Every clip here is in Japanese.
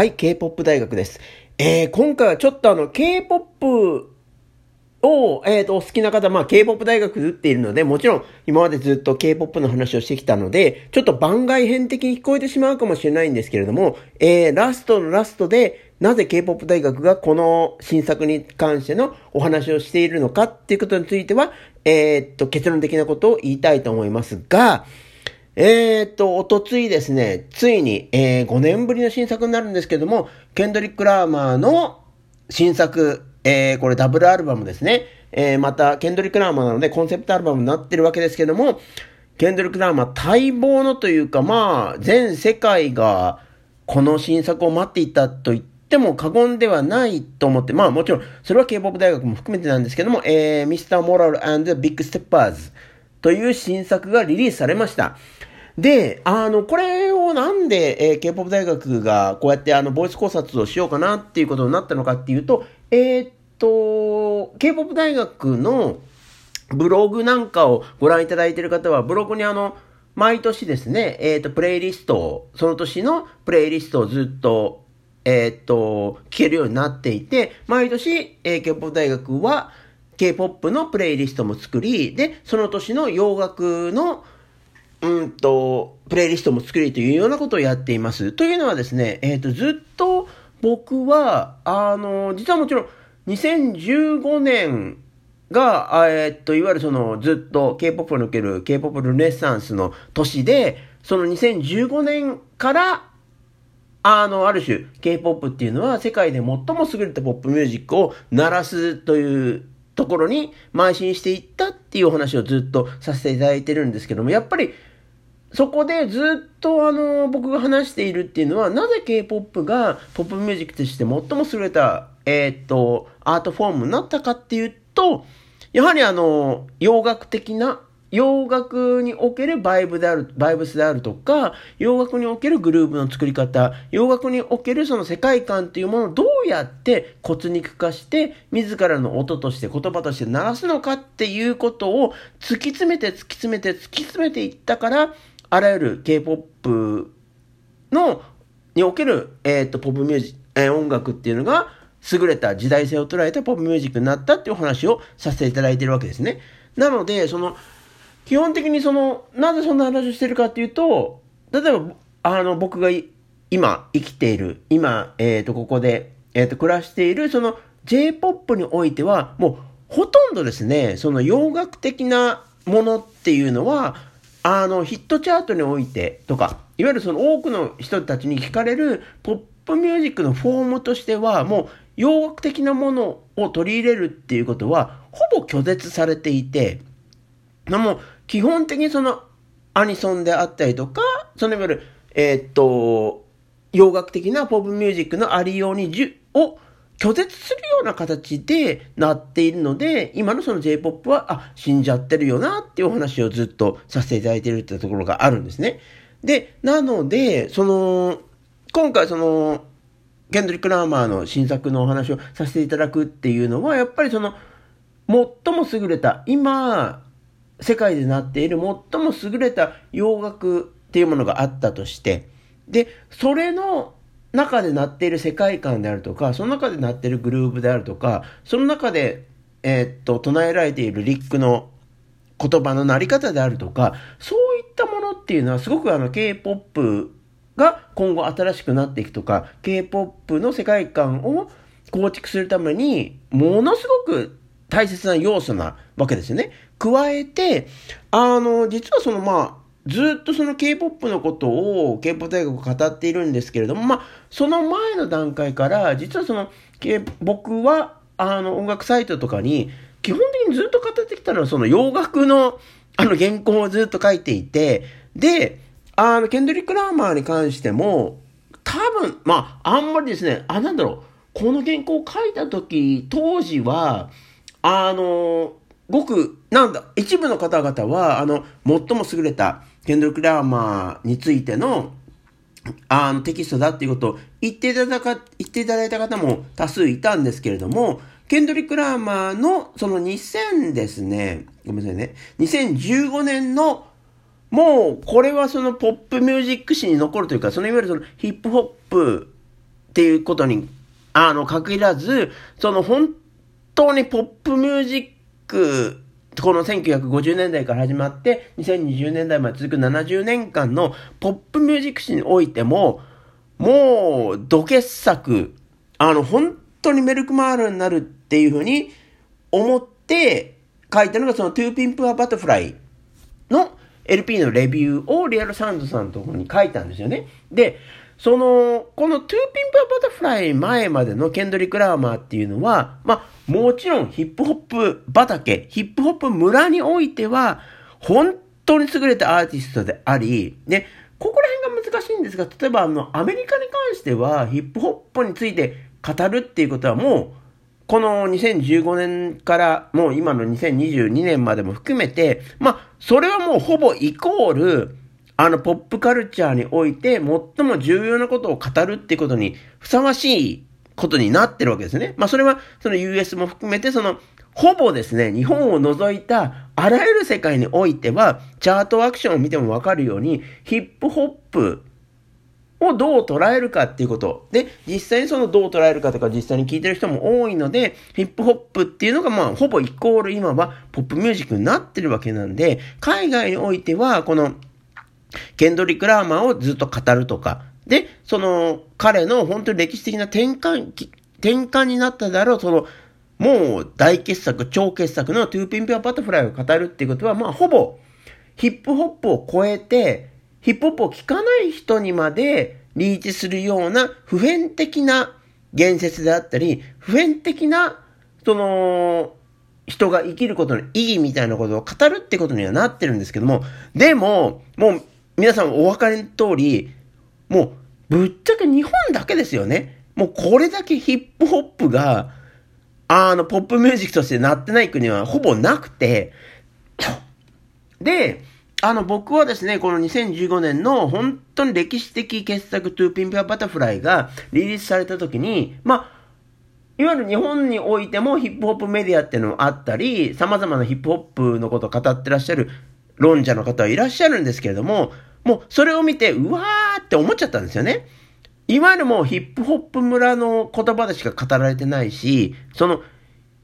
はい、K-POP 大学です。えー、今回はちょっとあの、K-POP を、えっ、ー、と、お好きな方、まあ、K-POP 大学で打っているので、もちろん、今までずっと K-POP の話をしてきたので、ちょっと番外編的に聞こえてしまうかもしれないんですけれども、えー、ラストのラストで、なぜ K-POP 大学がこの新作に関してのお話をしているのかっていうことについては、えー、っと、結論的なことを言いたいと思いますが、えー、と、おとついですね、ついに、えー、5年ぶりの新作になるんですけども、ケンドリック・ラーマーの新作、えー、これダブルアルバムですね。えー、また、ケンドリック・ラーマーなのでコンセプトアルバムになってるわけですけども、ケンドリック・ラーマー待望のというか、まあ、全世界がこの新作を待っていたと言っても過言ではないと思って、まあもちろん、それは K-POP 大学も含めてなんですけども、えー、Mr. Moral and Big Steppers という新作がリリースされました。で、あの、これをなんで、えー、K-POP 大学がこうやってあの、ボイス考察をしようかなっていうことになったのかっていうと、えー、っと、K-POP 大学のブログなんかをご覧いただいている方は、ブログにあの、毎年ですね、えー、っと、プレイリストを、その年のプレイリストをずっと、えー、っと、聞けるようになっていて、毎年、えー、K-POP 大学は、K-POP のプレイリストも作り、で、その年の洋楽の、うんと、プレイリストも作りというようなことをやっています。というのはですね、えっ、ー、と、ずっと僕は、あの、実はもちろん、2015年が、えっ、ー、と、いわゆるその、ずっと K-POP における K-POP ルネッサンスの年で、その2015年から、あの、ある種、K-POP っていうのは世界で最も優れたポップミュージックを鳴らすというところに邁進していったっていうお話をずっとさせていただいてるんですけども、やっぱりそこでずっとあの、僕が話しているっていうのは、なぜ K-POP がポップミュージックとして最も優れた、えー、っと、アートフォームになったかっていうと、やはりあの、洋楽的な、洋楽におけるバイブである、バイブスであるとか、洋楽におけるグルーブの作り方、洋楽におけるその世界観っていうものをどうやって骨肉化して、自らの音として言葉として鳴らすのかっていうことを突き詰めて突き詰めて突き詰めていったから、あらゆる K-POP の、における、えっ、ー、と、ポップミュージック、えー、音楽っていうのが、優れた時代性を捉えたポップミュージックになったっていうお話をさせていただいてるわけですね。なので、その、基本的にその、なぜそんな話をしてるかっていうと、例えば、あの、僕が今生きている、今、えっ、ー、と、ここで、えっ、ー、と、暮らしている、その J-POP においては、もう、ほとんどですね、その洋楽的なものっていうのは、あの、ヒットチャートにおいてとか、いわゆるその多くの人たちに聞かれるポップミュージックのフォームとしては、もう洋楽的なものを取り入れるっていうことは、ほぼ拒絶されていて、も基本的にそのアニソンであったりとか、そのいわゆる、えー、っと、洋楽的なポップミュージックのありようにじゅ、を拒絶するような形でなっているので、今のその J-POP は、あ、死んじゃってるよなっていうお話をずっとさせていただいているってところがあるんですね。で、なので、その、今回その、ケンドリック・ラーマーの新作のお話をさせていただくっていうのは、やっぱりその、最も優れた、今、世界でなっている最も優れた洋楽っていうものがあったとして、で、それの中で鳴っている世界観であるとか、その中で鳴っているグルーブであるとか、その中で、えー、っと、唱えられているリックの言葉の鳴り方であるとか、そういったものっていうのはすごくあの K-POP が今後新しくなっていくとか、K-POP の世界観を構築するために、ものすごく大切な要素なわけですよね。加えて、あの、実はそのまあ、ずっとその K-POP のことを K-POP 大学語っているんですけれども、まあ、その前の段階から、実はその、K、僕は、あの、音楽サイトとかに、基本的にずっと語ってきたのは、その洋楽の、あの、原稿をずっと書いていて、で、あの、ケンドリック・ラーマーに関しても、多分、まあ、あんまりですね、あ、なんだろう、この原稿を書いた時、当時は、あの、ごく、なんだ、一部の方々は、あの、最も優れたケンドリック・ラーマーについての、あの、テキストだっていうことを言っていただか、言っていただいた方も多数いたんですけれども、ケンドリック・ラーマーの、その2000ですね、ごめんなさいね、2015年の、もう、これはそのポップミュージック史に残るというか、そのいわゆるそのヒップホップっていうことに、あの、限らず、その本当にポップミュージック、この1950年代から始まって、2020年代まで続く70年間のポップミュージック史においても、もう、ど傑作、あの、本当にメルクマールになるっていうふうに思って書いたのが、その、 To Pimp a Butterfly の LP のレビューをリアルサウンドさんのところに書いたんですよね。で、その、この To Pimp a Butterfly 前までのケンドリック・ラーマーっていうのは、まあ、もちろんヒップホップ畑、ヒップホップ村においては、本当に優れたアーティストであり、で、ここら辺が難しいんですが、例えばあの、アメリカに関しては、ヒップホップについて語るっていうことはもう、この2015年からもう今の2022年までも含めて、まあ、それはもうほぼイコール、あの、ポップカルチャーにおいて最も重要なことを語るってことにふさわしいことになってるわけですね。まあ、それは、その US も含めて、その、ほぼですね、日本を除いたあらゆる世界においては、チャートアクションを見てもわかるように、ヒップホップをどう捉えるかっていうこと。で、実際にそのどう捉えるかとか実際に聞いてる人も多いので、ヒップホップっていうのがまあほぼイコール今はポップミュージックになってるわけなんで、海外においてはこのケンドリック・ラーマーをずっと語るとか、で、その彼の本当に歴史的な転換、転換になったであろう、そのもう大傑作、超傑作のトゥーピンピアバタフライを語るっていうことは、まあほぼヒップホップを超えて、ヒップホップを聴かない人にまでリーチするような普遍的な言説であったり、普遍的な、その、人が生きることの意義みたいなことを語るってことにはなってるんですけども、でも、もう皆さんお分かりの通り、もうぶっちゃけ日本だけですよね。もうこれだけヒップホップが、あの、ポップミュージックとしてなってない国はほぼなくて、で、あの、僕はですね、この2015年の本当に歴史的傑作トゥーピンピアバタフライがリリースされた時に、まあ、いわゆる日本においてもヒップホップメディアっていうのがあったり、様々なヒップホップのことを語ってらっしゃる論者の方はいらっしゃるんですけれども、もうそれを見て、うわーって思っちゃったんですよね。いわゆるもうヒップホップ村の言葉でしか語られてないし、その、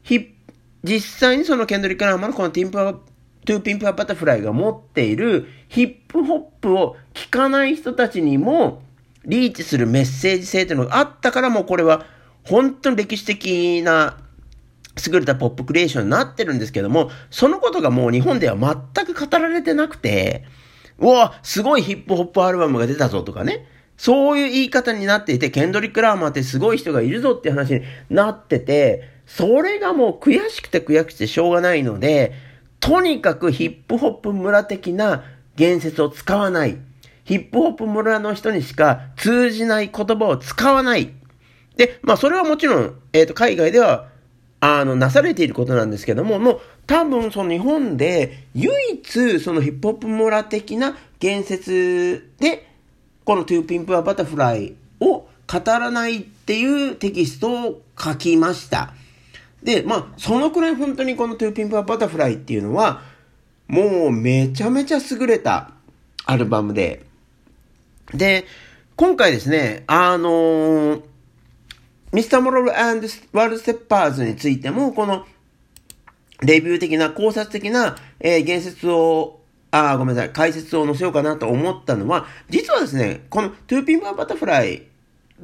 ヒ実際にそのケンドリック・ラーマのこのティンプア To Pimp a Butterfly が持っているヒップホップを聴かない人たちにもリーチするメッセージ性というのがあったからもうこれは本当に歴史的な優れたポップクリエーションになってるんですけども、そのことがもう日本では全く語られてなくて、うわ、すごいヒップホップアルバムが出たぞとかね。そういう言い方になっていて、ケンドリック・ラーマーってすごい人がいるぞって話になってて、それがもう悔しくて悔しくてしょうがないので、とにかくヒップホップ村的な言説を使わない。ヒップホップ村の人にしか通じない言葉を使わない。で、まあそれはもちろん、えっ、ー、と、海外では、あの、なされていることなんですけども、もう多分その日本で唯一そのヒップホップ村的な言説で、この To Pimp a Butterfly を語らないっていうテキストを書きました。で、まあ、そのくらい本当にこの To Pimp a Butterfly っていうのは、もうめちゃめちゃ優れたアルバムで、で、今回ですね、あのー、 Mr. Morale World Steppers についても、この、レビュー的な、考察的な、えー、言説を、あ、ごめんなさい、解説を載せようかなと思ったのは、実はですね、この To Pimp a Butterfly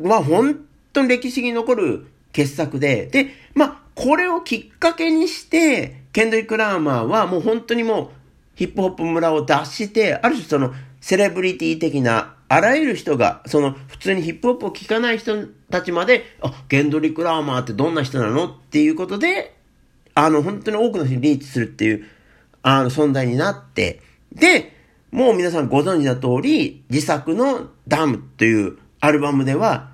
は本当に歴史に残る傑作で、で、まあ、これをきっかけにして、ケンドリック・ラーマーはもう本当にもうヒップホップ村を脱して、ある種そのセレブリティ的な、あらゆる人が、その普通にヒップホップを聴かない人たちまで、あ、ケンドリック・ラーマーってどんな人なのっていうことで、あの、本当に多くの人にリーチするっていう、あの、存在になって、で、もう皆さんご存知の通り、自作のダムというアルバムでは、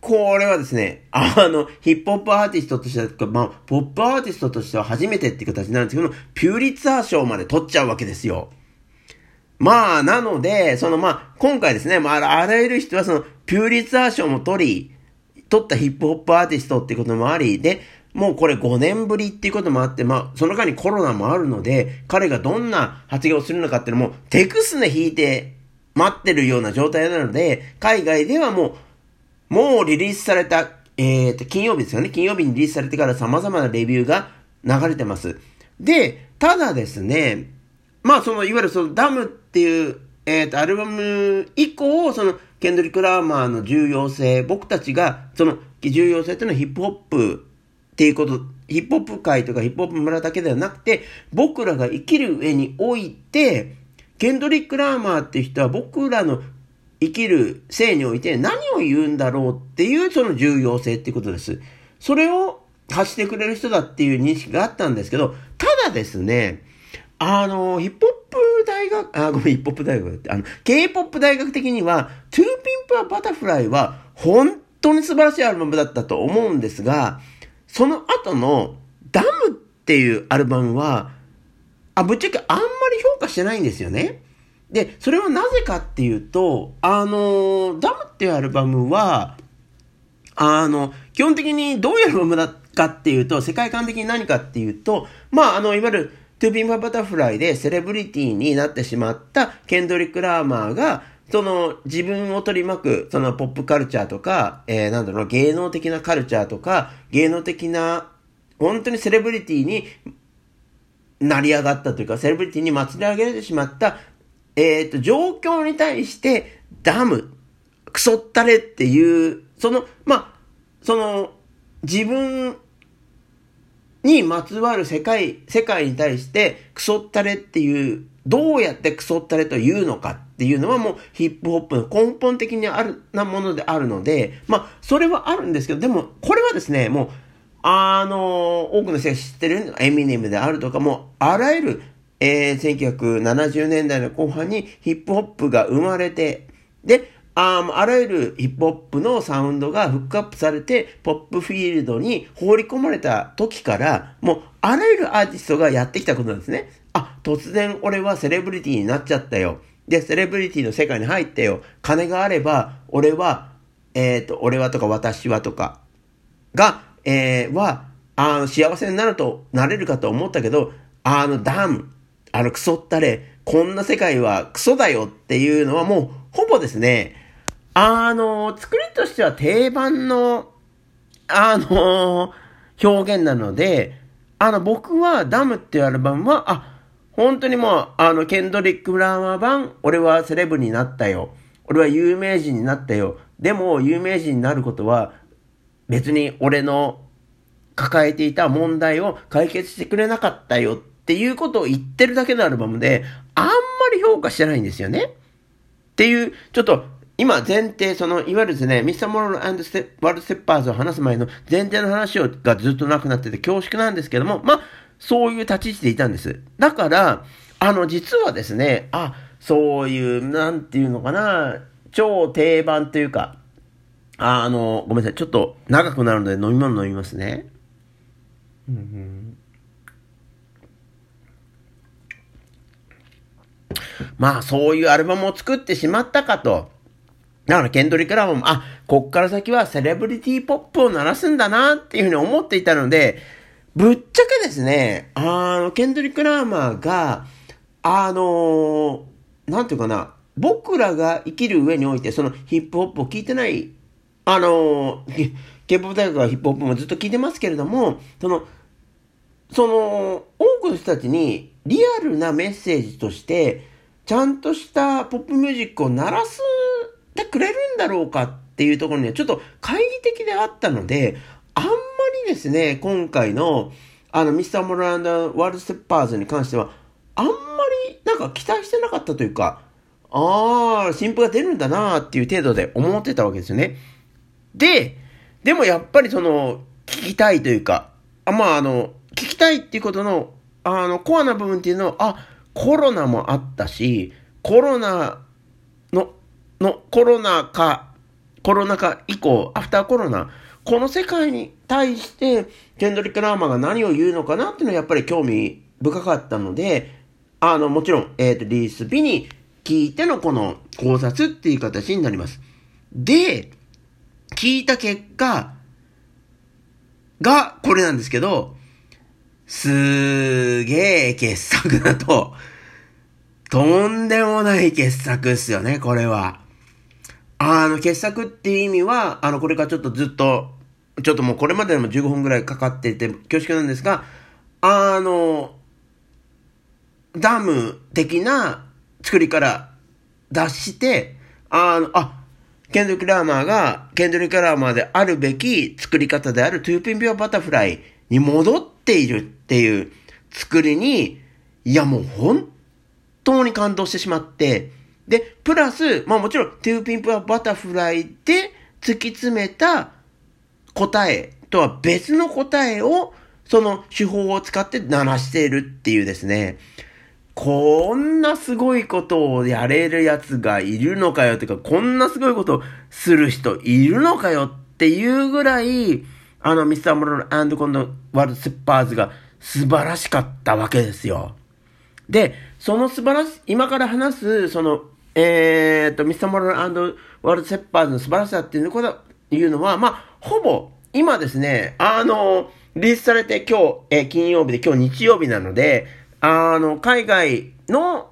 これはですね、あの、ヒップホップアーティストとしては、まあ、ポップアーティストとしては初めてっていう形なんですけど、ピューリッツァー賞まで取っちゃうわけですよ。まあ、なので、そのまあ、今回ですね、まあ、あらゆる人はその、ピューリッツァー賞も取り、取ったヒップホップアーティストっていうこともあり、で、もうこれ5年ぶりっていうこともあって、まあ、その間にコロナもあるので、彼がどんな発言をするのかっていうのも、手くすね引いて待ってるような状態なので、海外ではもう、もうリリースされた、えーと、金曜日ですよね。金曜日にリリースされてから様々なレビューが流れてます。で、ただですね、まあその、いわゆるそのダムっていう、えっ、ー、と、アルバム以降、その、ケンドリック・ラーマーの重要性、僕たちが、その、重要性というのはヒップホップっていうこと、ヒップホップ界とかヒップホップ村だけではなくて、僕らが生きる上において、ケンドリック・ラーマーっていう人は僕らの生きる性において何を言うんだろうっていうその重要性っていうことです。それを発してくれる人だっていう認識があったんですけど、ただですね、あの、ヒップホップ大学、あ、ごめん、ヒップホップ大学だって、あの、K-POP 大学的には、 To Pimp a Butterfly は、本当に素晴らしいアルバムだったと思うんですが、その後の、 DAMN っていうアルバムは、あ、ぶっちゃけあんまり評価してないんですよね。で、それはなぜかっていうと、あの、 DAMN っていうアルバムは、あの、基本的にどういうアルバムだかっていうと、世界観的に何かっていうと、まあ、あの、いわゆる、 To Pimp a Butterfly でセレブリティになってしまったケンドリック・ラーマーが、その自分を取り巻く、そのポップカルチャーとか、えー、なんだろう、芸能的なカルチャーとか、芸能的な、本当にセレブリティに成り上がったというか、セレブリティに祭り上げられてしまった、えっ、ー、と、状況に対して、ダム、クソったれっていう、その、まあ、その、自分にまつわる世界、世界に対して、クソったれっていう、どうやってクソったれというのかっていうのはもうヒップホップの根本的にある、なものであるので、まあ、それはあるんですけど、でも、これはですね、もう、あの、多くの人が知ってるエミネムであるとか、もう、あらゆる、えー、1970年代の後半にヒップホップが生まれて、で、ああらゆるヒップホップのサウンドがフックアップされて、ポップフィールドに放り込まれた時から、もうあらゆるアーティストがやってきたことなんですね。あ、突然俺はセレブリティになっちゃったよ。で、セレブリティの世界に入ったよ。金があれば、俺は、えっ、ー、と、俺はとか私はとか、が、えー、は、あの、幸せになると、なれるかと思ったけど、あの、ダム、あの、クソったれ、こんな世界はクソだよっていうのはもう、ほぼですね、あの、作りとしては定番の、あの、表現なので、あの、僕はダムっていうアルバムは、あ、本当にもう、あの、ケンドリック・ラーマー版、俺はセレブになったよ。俺は有名人になったよ。でも、有名人になることは、別に俺の抱えていた問題を解決してくれなかったよっていうことを言ってるだけのアルバムで、あんまり評価してないんですよね。っていう、ちょっと、今前提、その、いわゆるですね、ミスターモローワールドステッパーズを話す前の前提の話をがずっとなくなってて恐縮なんですけども、まあ、そういう立ち位置でいたんです。だから、あの、実はですね、あ、そういう、なんていうのかな、超定番というか、あ、あの、ごめんなさい。ちょっと長くなるので飲み物飲みますね。うん、まあ、そういうアルバムを作ってしまったかと。だから、ケンドリック・ラーも、あ、こっから先はセレブリティポップを鳴らすんだなっていうふうに思っていたので、ぶっちゃけですね、あの、ケンドリック・ラーマーが、あのなんていうかな、僕らが生きる上において、そのヒップホップを聴いてないあの、K-POP 大学はヒップホップもずっと聞いてますけれども、その、その、多くの人たちにリアルなメッセージとして、ちゃんとしたポップミュージックを鳴らすってくれるんだろうかっていうところにはちょっと懐疑的であったので、あんまりですね、今回の、あの、ミスター・モランダ・ワールド・ステッパーズに関しては、あんまりなんか期待してなかったというか、ああ、新譜が出るんだなーっていう程度で思ってたわけですよね。で、でもやっぱりその、聞きたいというか、あまああの、聞きたいっていうことの、あの、コアな部分っていうのは、あ、コロナもあったし、コロナの、コロナ禍、コロナ禍以降、アフターコロナ、この世界に対して、ケンドリック・ラーマが何を言うのかなっていうのはやっぱり興味深かったので、あの、もちろん、えっ、ー、と、リース日に聞いてのこの考察っていう形になります。で、聞いた結果がこれなんですけど、すーげえ傑作だと、とんでもない傑作っすよね、これは。あの、傑作っていう意味は、あの、これからちょっとずっと、ちょっともうこれまででも15分ぐらいかかっていて恐縮なんですが、あの、 DAMN 的な作りから出して、あの、あ、ケンドリック・ラーマーが、ケンドリック・ラーマーであるべき作り方である To Pimp a Butterfly に戻っているっていう作りに、いやもう本当に感動してしまって、で、プラス、まあもちろん、 To Pimp a Butterfly で突き詰めた答えとは別の答えを、その手法を使って鳴らしているっていうですね。こんなすごいことをやれる奴がいるのかよっていうか、こんなすごいことをする人いるのかよっていうぐらい、あの、ミスターモロルコンドワールドセッパーズが素晴らしかったわけですよ。で、その素晴らし、今から話す、その、えー、っと、ミスターモロルワールドセッパーズの素晴らしさっていうのいうのは、まあ、ほぼ、今ですね、あの、リリースされて今日、えー、金曜日で今日日曜日なので、あの、海外の、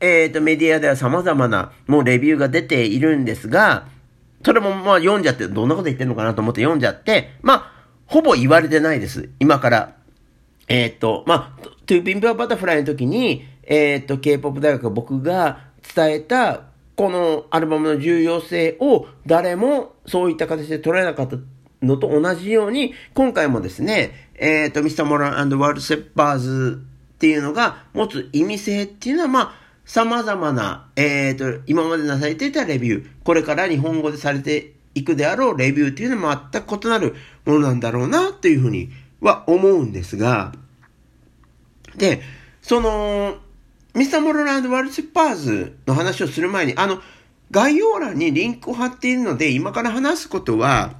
えっ、ー、と、メディアでは様々な、もうレビューが出ているんですが、それもまあ読んじゃって、どんなこと言ってんのかなと思って読んじゃって、まあ、ほぼ言われてないです。今から。えっ、ー、と、まあ、 To Pimp a Butterfly の時に、えっ、ー、と、K-POP 大学僕が伝えた、このアルバムの重要性を誰もそういった形で捉えなかったのと同じように、今回もですね、えっ、ー、と、 Mr. Morale & The Big Steppers っていうのが持つ意味性っていうのは、まあ、様々な、えっ、ー、と、今までなされていたレビュー、これから日本語でされていくであろうレビューっていうのも全く異なるものなんだろうな、というふうには思うんですが、で、その、 Mr. Morale & The Big Steppers の話をする前に、あの、概要欄にリンクを貼っているので、今から話すことは、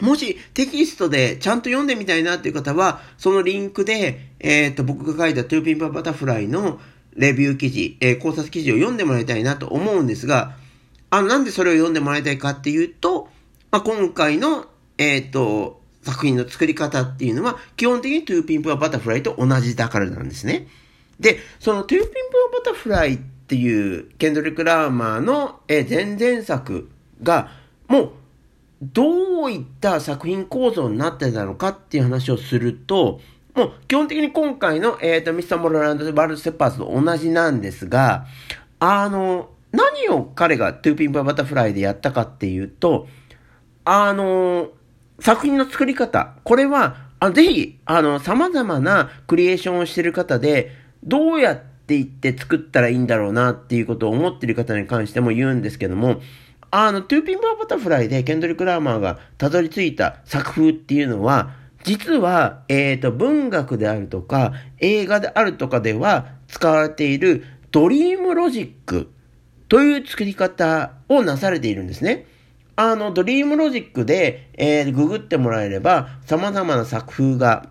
もしテキストでちゃんと読んでみたいなっていう方は、そのリンクで、えっ、ー、と、僕が書いた To Pimp a Butterfly のレビュー記事、えー、考察記事を読んでもらいたいなと思うんですが、あの、なんでそれを読んでもらいたいかっていうと、まあ、今回の、えっ、ー、と、作品の作り方っていうのは、基本的に To Pimp a Butterfly と同じだからなんですね。で、その To Pimp a Butterfly っていう、ケンドリック・ラーマーの、え、前々作が、もう、どういった作品構造になってたのかっていう話をすると、もう基本的に今回の、えっ、ー、と、ミスター・モロランド・ワール・セッパーズと同じなんですが、あの、何を彼が To Pimp a Butterfly でやったかっていうと、あの、作品の作り方、これは、あぜひ、あの、様々なクリエーションをしてる方で、どうやっていって作ったらいいんだろうなっていうことを思っている方に関しても言うんですけども、あの、 To Pimp a Butterfly でケンドリック・ラーマーがたどり着いた作風っていうのは、実は、えっ、ー、と、文学であるとか、映画であるとかでは使われている dream logic という作り方をなされているんですね。あの、 dream logic で、えー、ググってもらえれば、様々な作風が、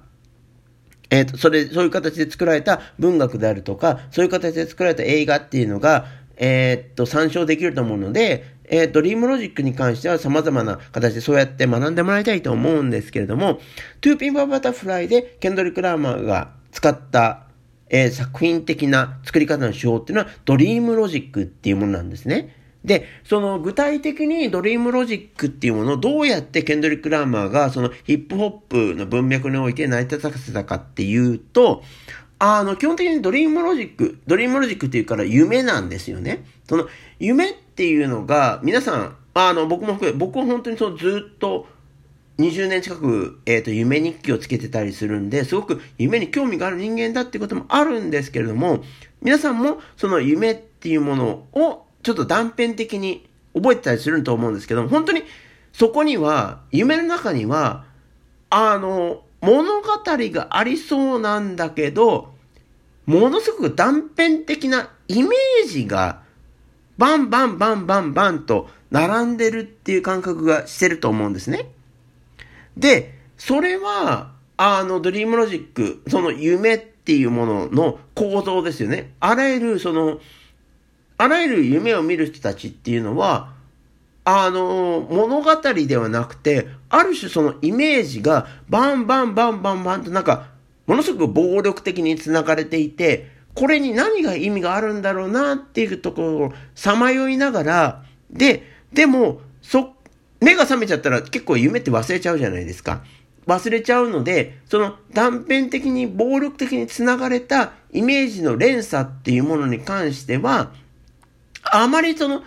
えっ、ー、と、それ、そういう形で作られた文学であるとか、そういう形で作られた映画っていうのが、えっ、と、参照できると思うので、えー、 dream logic に関しては様々な形でそうやって学んでもらいたいと思うんですけれども、To Pimp a Butterfly でケンドリック・ラーマーが使ったえー、作品的な作り方の手法っていうのは dream logic っていうものなんですね。で、その具体的に dream logic っていうものをどうやってケンドリック・ラーマーがそのヒップホップの文脈において成り立たせたかっていうと、あの、基本的に dream logic、dream logic っていうから夢なんですよね。その夢っていうのが皆さん、あの、僕も含め、僕は本当にそのずっと20年近く、えっ、ー、と、夢日記をつけてたりするんで、すごく夢に興味がある人間だっていうこともあるんですけれども、皆さんもその夢っていうものをちょっと断片的に覚えてたりすると思うんですけど、本当にそこには、夢の中には、あの、物語がありそうなんだけど、ものすごく断片的なイメージが、バンバンバンバンバンと並んでるっていう感覚がしてると思うんですね。で、それは、あの、ドリームロジック、その夢っていうものの構造ですよね。あらゆる、その、あらゆる夢を見る人たちっていうのは、あの、物語ではなくて、ある種そのイメージがバンバンバンバンバンとなんか、ものすごく暴力的に繋がれていて、これに何が意味があるんだろうなっていうところをさまよいながら、で、でも、そ、目が覚めちゃったら結構夢って忘れちゃうじゃないですか。忘れちゃうので、その断片的に暴力的に繋がれたイメージの連鎖っていうものに関しては、あまりその、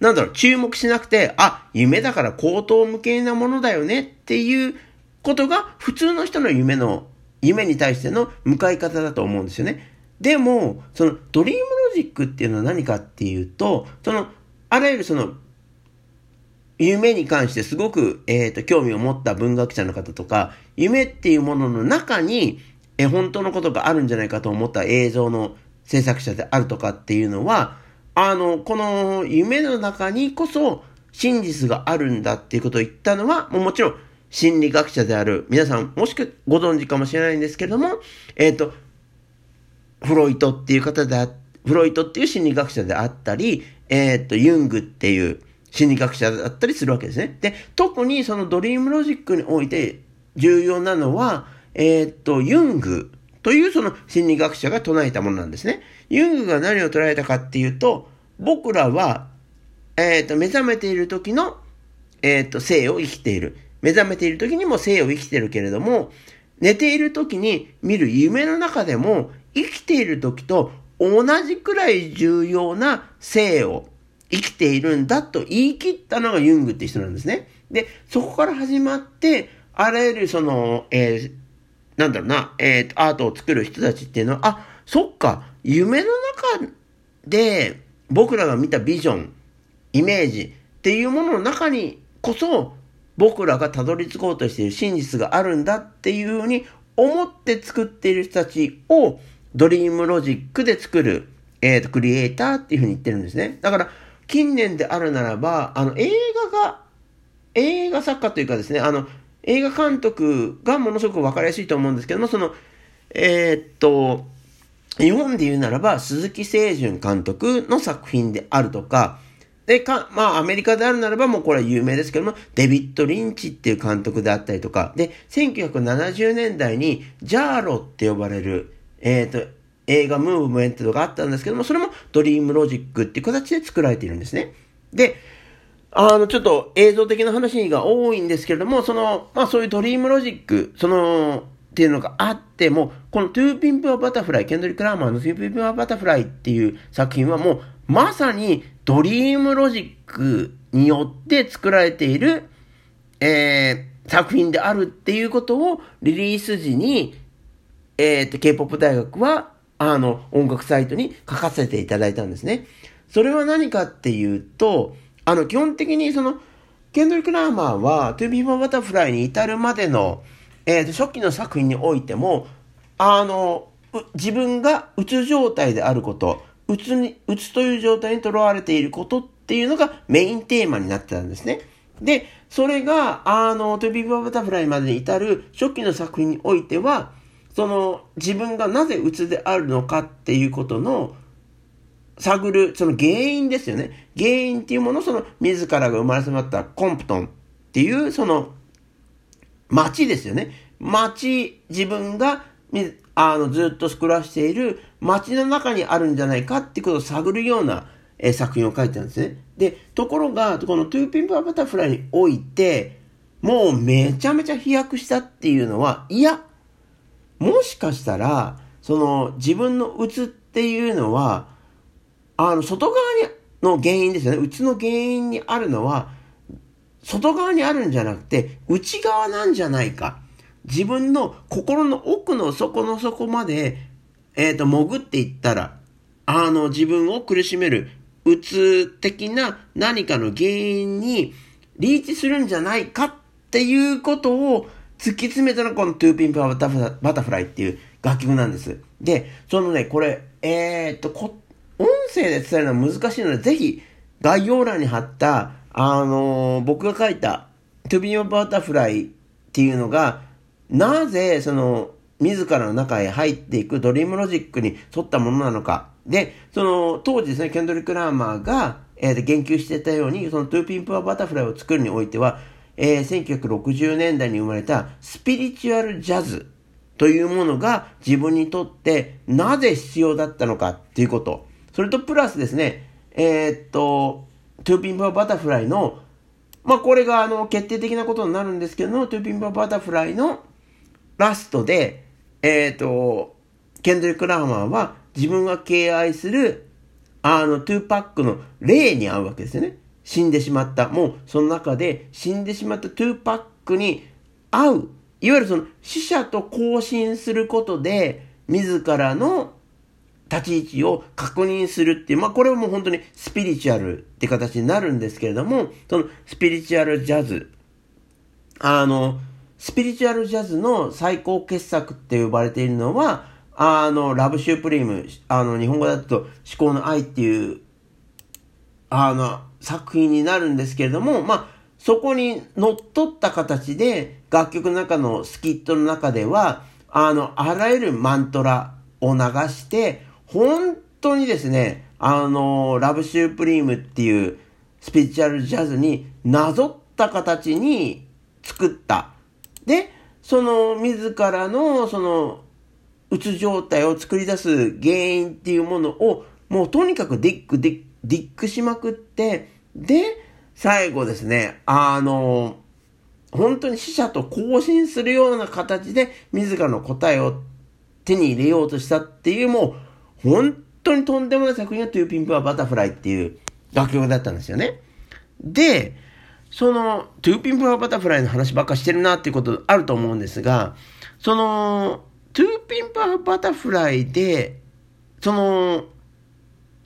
なんだろう、注目しなくて、あ、夢だから口頭無形なものだよねっていうことが普通の人の夢の、夢に対しての向かい方だと思うんですよね。でも、そのドリームロジックっていうのは何かっていうと、その、あらゆるその、夢に関してすごく、えっ、ー、と、興味を持った文学者の方とか、夢っていうものの中に、え、本当のことがあるんじゃないかと思った映像の制作者であるとかっていうのは、あの、この夢の中にこそ真実があるんだっていうことを言ったのは、ももちろん心理学者である皆さん、もしくはご存知かもしれないんですけれども、えっ、ー、と、フロイトっていう方であ、フロイトっていう心理学者であったり、えっ、ー、と、ユングっていう心理学者だったりするわけですね。で、特にそのドリームロジックにおいて重要なのは、えっ、ー、と、ユングというその心理学者が唱えたものなんですね。ユングが何を捉えたかっていうと、僕らは、えっ、ー、と、目覚めている時の、えっ、ー、と、生を生きている。目覚めている時にも生を生きているけれども、寝ている時に見る夢の中でも、生きている時と同じくらい重要な生を生きているんだと言い切ったのがユングって人なんですね。で、そこから始まって、あらゆるその、えー、なんだろうな、えー、アートを作る人たちっていうのは、あ、そっか、夢の中で僕らが見たビジョン、イメージっていうものの中にこそ、僕らがたどり着こうとしている真実があるんだっていうふうに思って作っている人たちをドリームロジックで作る、えっ、ー、と、クリエイターっていうふうに言ってるんですね。だから、近年であるならば、あの、映画が、映画作家というかですね、あの、映画監督がものすごくわかりやすいと思うんですけども、その、えー、っと、日本で言うならば、鈴木清純監督の作品であるとか、で、か、まあ、アメリカであるならば、もうこれは有名ですけども、デビッド・リンチっていう監督であったりとか、で、1970年代に、ジャーロって呼ばれる、えっ、と、映画ムーブメントがあったんですけども、それも dream logic っていう形で作られているんですね。で、あの、ちょっと映像的な話が多いんですけれども、その、まあそういう dream logic、その、っていうのがあっても、この To Pimp a Butterfly、ケンドリック・ラーマーの To Pimp a Butterfly っていう作品はもう、まさに dream logic によって作られている、えー、作品であるっていうことをリリース時に、えっ、と、K-POP 大学はあの、音楽サイトに書かせていただいたんですね。それは何かっていうと、あの、基本的にその、ケンドリック・ラーマーは、 To Pimp a Butterfly に至るまでの、えー、と初期の作品においても、あの、自分がうつ状態であること、うつに、うつという状態にとらわれていることっていうのがメインテーマになってたんですね。で、それが、あの、 To Pimp a Butterfly までに至る初期の作品においては、その自分がなぜ鬱であるのかっていうことの探る、その原因ですよね。原因っていうものその自らが生まれ育ったコンプトンっていうその街ですよね。街、自分があのずっと暮らしている街の中にあるんじゃないかってことを探るような、え作品を書いてたんですね。で、ところが、この To Pimp a Butterfly において、もうめちゃめちゃ飛躍したっていうのは、いや、もしかしたら、その自分のうつっていうのは、あの、外側にの原因ですよね。うつの原因にあるのは、外側にあるんじゃなくて、内側なんじゃないか。自分の心の奥の底の底まで、えっ、ー、と、潜っていったら、あの、自分を苦しめる、うつ的な何かの原因にリーチするんじゃないかっていうことを突き詰めたのがこの To Pimp a Butterfly っていう楽曲なんです。で、そのね、これ、えー、っと、声で伝えるのは難しいので、ぜひ概要欄に貼った、あのー、僕が書いた To Pimp a Butterfly っていうのが、なぜ、その、自らの中へ入っていく dream logic に沿ったものなのか。で、その、当時ですね、ケンドリック・ラーマーが、えー、言及してたように、その To Pimp a Butterfly を作るにおいては、えー、1960年代に生まれたスピリチュアルジャズというものが自分にとってなぜ必要だったのかっていうこと。それとプラスですね、えー、っと、トゥーピンプアバタフライの、まあ、これがあの、決定的なことになるんですけども、トゥーピンプアバタフライのラストで、えっ、と、ケンドリック・ラーマーは自分が敬愛する、あの、トゥーパックの霊に会うわけですよね。死んでしまった。もう、その中で死んでしまったトゥーパックに会う。いわゆるその死者と交信することで、自らの立ち位置を確認するっていう、まあこれはもう本当にスピリチュアルって形になるんですけれども、そのスピリチュアルジャズ、あの、スピリチュアルジャズの最高傑作って呼ばれているのは、あの、ラブシュープリーム、あの、日本語だと思考の愛っていう、あの、作品になるんですけれども、まあ、そこに乗っ取った形で、楽曲の中のスキットの中では、あの、あらゆるマントラを流して、本当にですね、あの、ラブシュープリームっていうスピリチュアルジャズになぞった形に作った。で、その自らのそのうつ状態を作り出す原因っていうものをもうとにかくディックディックしまくって、で、最後ですね、あの、本当に死者と交信するような形で自らの答えを手に入れようとしたっていうもう本当にとんでもない作品がトゥーピンプアバタフライっていう楽曲だったんですよね。で、そのトゥーピンプアバタフライの話ばっかしてるなっていうことあると思うんですが、そのトゥーピンプアバタフライで、その、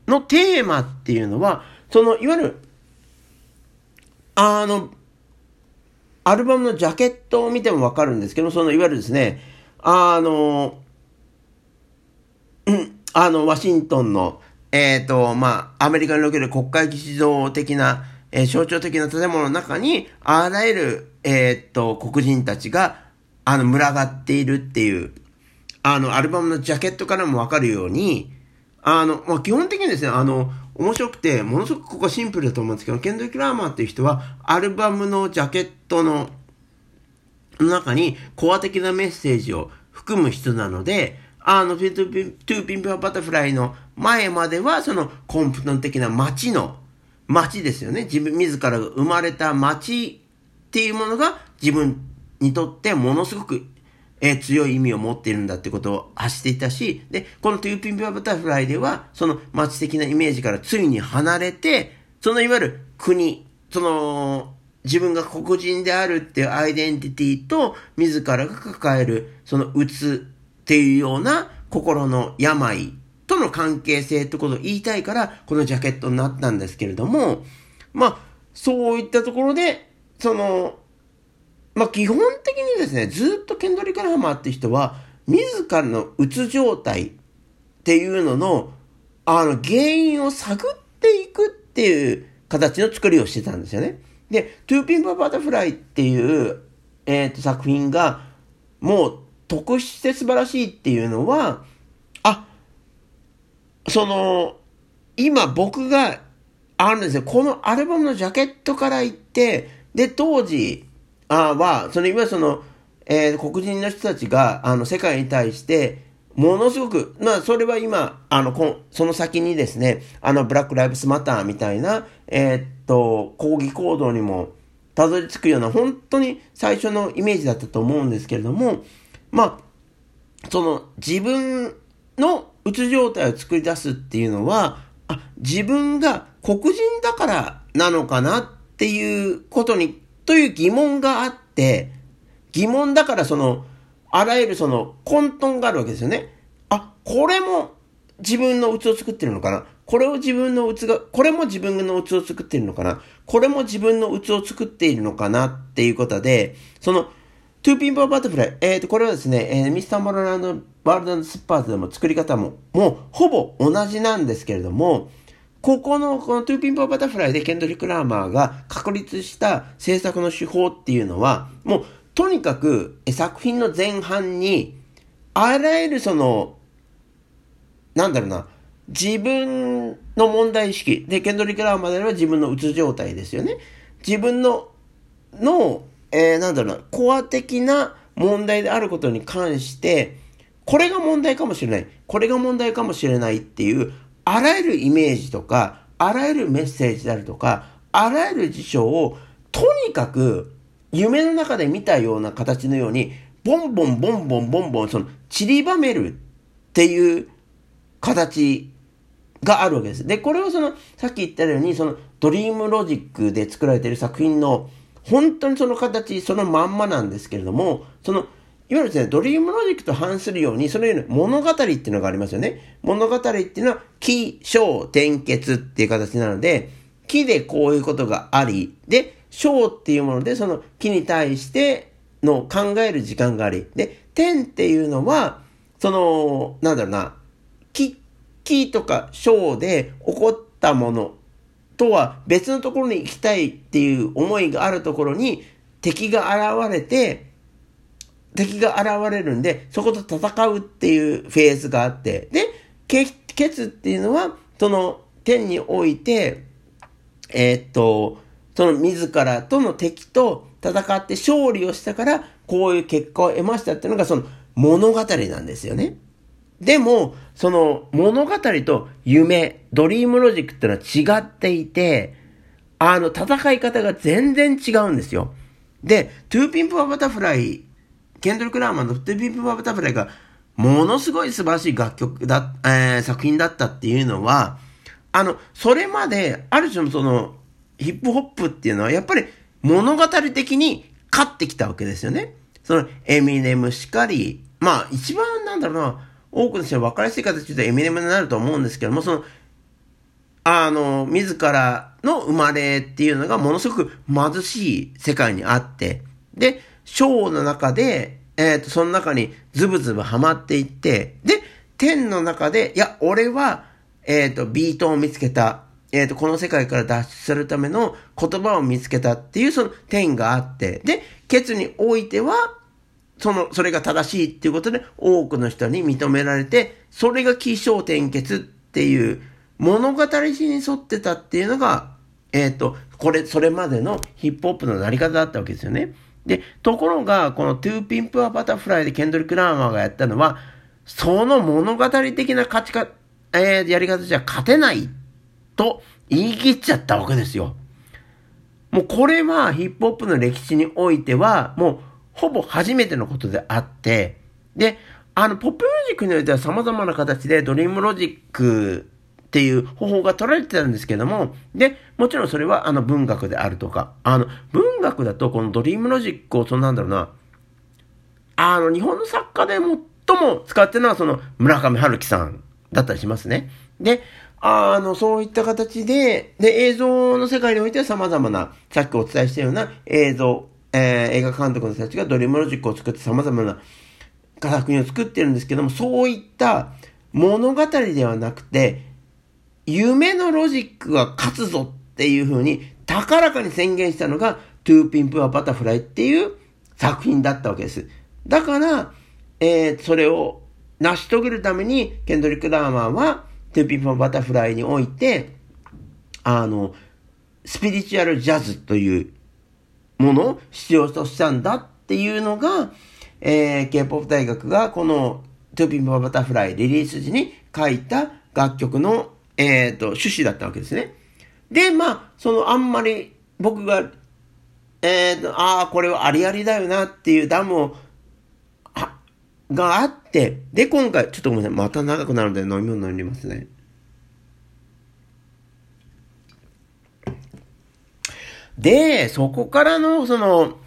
のテーマっていうのは、その、いわゆる、あの、アルバムのジャケットを見てもわかるんですけど、そのいわゆるですね、あの、うん、あの、ワシントンの、えっ、ー、と、まあ、アメリカにおける国会議事堂的な、えー、象徴的な建物の中に、あらゆる、えっ、ー、と、黒人たちが、あの、群がっているっていう、あの、アルバムのジャケットからもわかるように、あの、まあ、基本的にですね、あの、面白くて、ものすごくここはシンプルだと思うんですけど、ケンドリック・ラーマーっていう人は、アルバムのジャケットの中にコア的なメッセージを含む人なので、あの、トゥーピンプアバタフライの前までは、そのコンプトン的な街の、街ですよね。自分、自らが生まれた街っていうものが自分にとってものすごくえー、強い意味を持っているんだってことを発していたし、で、このトゥーピンプアバタフライでは、その街的なイメージからついに離れて、そのいわゆる国、その、自分が黒人であるっていうアイデンティティと、自らが抱える、そのうつっていうような心の病との関係性ってことを言いたいから、このジャケットになったんですけれども、まあ、そういったところで、その、まあ、基本的にですね、ずっとケンドリック・ラハマーって人は、自らのうつ状態っていうのの、あの、原因を探っていくっていう形の作りをしてたんですよね。で、トゥーピンパバタフライっていう、えっ、ー、と、作品が、もう、特殊で素晴らしいっていうのは、あ、その、今僕があるんですよ。このアルバムのジャケットから言って、で、当時、あは、そのいわゆるその、えー、黒人の人たちが、あの、世界に対して、ものすごく、まあ、それは今、あの、こその先にですね、あの、ブラック・ライブスマターみたいな、えー、っと、抗議行動にもたどり着くような、本当に最初のイメージだったと思うんですけれども、まあ、その、自分のうつ状態を作り出すっていうのは、あ、自分が黒人だからなのかなっていうことにという疑問があって、疑問だからその、あらゆるその混沌があるわけですよね。あ、これも自分のうつを作ってるのかなこれを自分のうつが、これも自分のうつを作ってるのかなこれも自分のうつを作っているのかなっていうことで、その、トゥーピンプアバタフライ、えっ、ー、と、これはですね、えー、ミスターモラルアンド、ワールドステッパーズでも作り方も、もうほぼ同じなんですけれども、ここの、このトゥーピンプアバタフライでケンドリック・ラーマーが確立した制作の手法っていうのは、もう、とにかく作品の前半に、あらゆるその、なんだろうな、自分の問題意識。で、ケンドリック・ラーマーでは自分のうつ状態ですよね。自分の、の、えー、なんだろうな、コア的な問題であることに関して、これが問題かもしれない。これが問題かもしれないっていう、あらゆるイメージとか、あらゆるメッセージであるとか、あらゆる事象を、とにかく、夢の中で見たような形のように、ボンボンボンボンボンボン、その、散りばめるっていう形があるわけです。で、これをその、さっき言ったように、その、ドリームロジックで作られている作品の、本当にその形、そのまんまなんですけれども、その、いわゆるですね、ドリームロジックと反するように、そのように物語っていうのがありますよね。物語っていうのは、起、承、転結っていう形なので、起でこういうことがあり、で、承っていうもので、その起に対しての考える時間があり、で、転っていうのは、その、なんだろうな、木、木とか章で起こったものとは別のところに行きたいっていう思いがあるところに敵が現れて、敵が現れるんで、そこと戦うっていうフェーズがあって、で、ケツっていうのは、その天において、えー、っと、その自らとの敵と戦って勝利をしたから、こういう結果を得ましたっていうのがその物語なんですよね。でも、その物語と夢、ドリームロジックってのは違っていて、あの戦い方が全然違うんですよ。で、トゥーピンプアバタフライ、ケンドリック・ラーマーのトゥーピンプアバタフライがものすごい素晴らしい楽曲だ、えー、作品だったっていうのは、あの、それまで、ある種のその、ヒップホップっていうのは、やっぱり物語的に勝ってきたわけですよね。その、エミネムしかり、まあ、一番なんだろうな、多くの人は分かりやすい形でエミネムになると思うんですけども、その、あの、自らの生まれっていうのがものすごく貧しい世界にあって、で、ショーの中で、えっ、ー、と、その中にズブズブハマっていって、で、天の中で、いや、俺は、えっ、ー、と、ビートを見つけた。えっ、ー、と、この世界から脱出するための言葉を見つけたっていうその点があって、で、結においては、その、それが正しいっていうことで多くの人に認められて、それが起承転結っていう物語史に沿ってたっていうのが、えっ、ー、と、これ、それまでのヒップホップのやり方だったわけですよね。で、ところが、このトゥーピンプアバタフライでケンドリック・ラーマーがやったのは、その物語的な勝ち方、えー、やり方じゃ勝てないと言い切っちゃったわけですよ。もうこれはヒップホップの歴史においては、もうほぼ初めてのことであって、で、あの、ポップミュージックにおいては様々な形でドリームロジックっていう方法が取られてたんですけども、で、もちろんそれはあの文学であるとか、あの、文学だとこのドリームロジックを、そのなんだろうな、あの、日本の作家で最も使ってるのはその村上春樹さんだったりしますね。で、あの、そういった形で、で、映像の世界においては様々な、さっきお伝えしたような映像、えー、映画監督の人たちがドリームロジックを作って様々な作品を作ってるんですけども、そういった物語ではなくて、夢のロジックが勝つぞっていう風に高らかに宣言したのが、トゥーピンプアバタフライっていう作品だったわけです。だから、えー、それを成し遂げるために、ケンドリック・ラーマーは、トゥーピンプアバタフライにおいて、あの、スピリチュアルジャズというものを必要としたんだっていうのが、えー、K-POP 大学がこのトゥーピンプアバタフライリリース時に書いた楽曲の、え、ー、と、趣旨だったわけですね。で、まあ、そのあんまり僕が、え、ー、と、ああ、これはありありだよなっていうダムをがあって、で、今回、ちょっとごめんなさい。また長くなるので飲み物飲みますね。で、そこからの、その、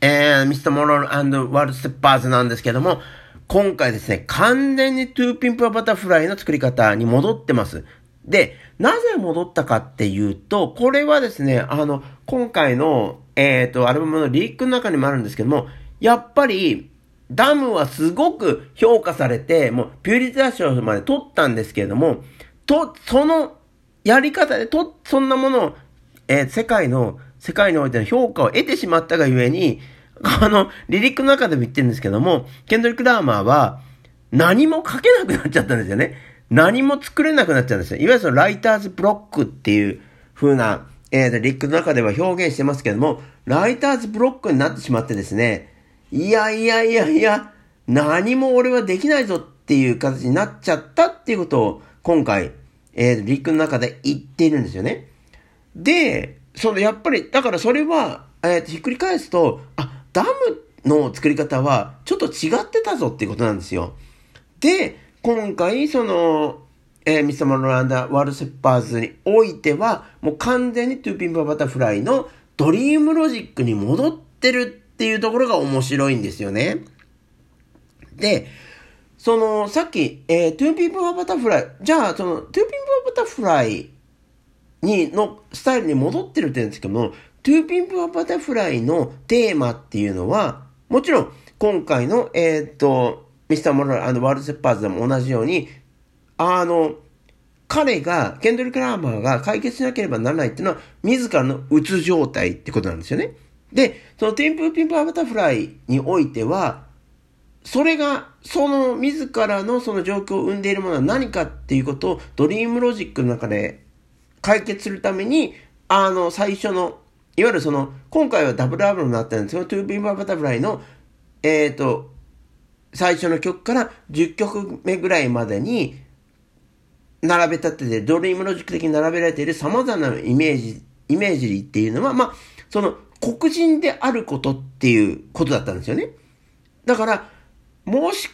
えー、ミスターモラルワールドステッパーズなんですけども、今回ですね、完全にトゥーピンプアバタフライの作り方に戻ってます。で、なぜ戻ったかっていうと、これはですね、あの、今回の、えっ、ー、と、アルバムのリークの中にもあるんですけども、やっぱり、ダムはすごく評価されて、もうピューリティ賞まで取ったんですけれども、と、そのやり方で、と、そんなものを、えー、世界の、世界においての評価を得てしまったがゆえに、あの、リリックの中でも言ってるんですけども、ケンドリック・ラーマーは、何も書けなくなっちゃったんですよね。何も作れなくなっちゃうんですよ。いわゆるそのライターズブロックっていう風な、えー、リックの中では表現してますけども、ライターズブロックになってしまってですね、いやいやいやいや、何も俺はできないぞっていう形になっちゃったっていうことを今回、えー、陸の中で行っているんですよね。で、その、やっぱり、だからそれは、えー、ひっくり返すと、あ、ダムの作り方は、ちょっと違ってたぞっていうことなんですよ。で、今回、その、えー、ミスター・モラルアンド・ワールド・ステッパーズにおいては、もう完全にトゥーピンプ・ア・バタフライのドリームロジックに戻ってるっていうところが面白いんですよね。で、その、さっき、えー、トゥーピンプ・ア・バタフライ、じゃあ、その、トゥーピンプ・ア・バタフライに、のスタイルに戻ってるって言うんですけども、To Pimp a Butterfly のテーマっていうのは、もちろん、今回の、えー、っと、ミスター・モロラ、あの、ワールド・セッパーズでも同じように、あの、彼が、ケンドリック・ラマーが解決しなければならないっていうのは、自らのうつ状態ってことなんですよね。で、その To Pimp a Butterfly においては、それが、その自らのその状況を生んでいるものは何かっていうことを dream logic の中で解決するために、あの、最初の、いわゆるその、今回はダブルアルバムになったんですけど、 To Pimp a Butterfly の、えっ、ー、と、最初の曲から10曲目ぐらいまでに、並べ立てて、 dream logic 的に並べられている様々なイメージ、イメージっていうのは、まあ、その黒人であることっていうことだったんですよね。だから、もし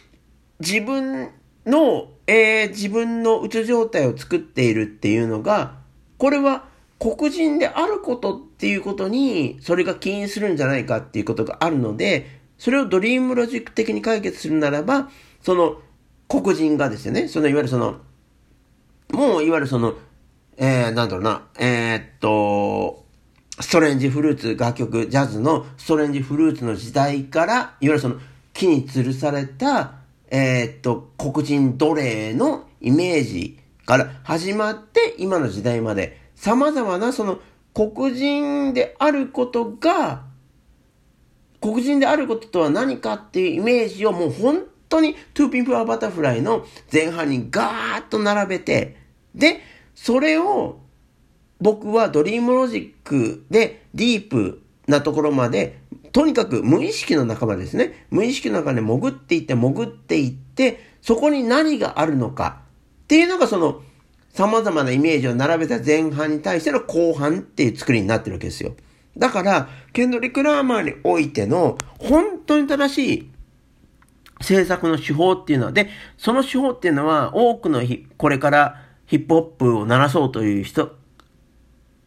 自分の、えー、自分のうつ状態を作っているっていうのが、これは黒人であることっていうことに、それが起因するんじゃないかっていうことがあるので、それをドリームロジック的に解決するならば、その黒人がですよね、そのいわゆるそのもういわゆるその、えー、なんだろうな、えー、っと、ストレンジフルーツ、楽曲、ジャズのストレンジフルーツの時代から、いわゆるその木に吊るされた、えー、っと、黒人奴隷のイメージから始まって、今の時代まで、様々なその黒人であることが、黒人であることとは何かっていうイメージをもう本当に To Pimp a Butterfly の前半にガーッと並べて、で、それを僕は dream logic でディープなところまで、とにかく無意識の中までですね、無意識の中で潜っていって潜っていって、そこに何があるのか。っていうのがその様々なイメージを並べた前半に対しての後半っていう作りになってるわけですよ。だから、ケンドリック・ラーマーにおいての本当に正しい制作の手法っていうのは、で、その手法っていうのは多くのこれからヒップホップを鳴らそうという人、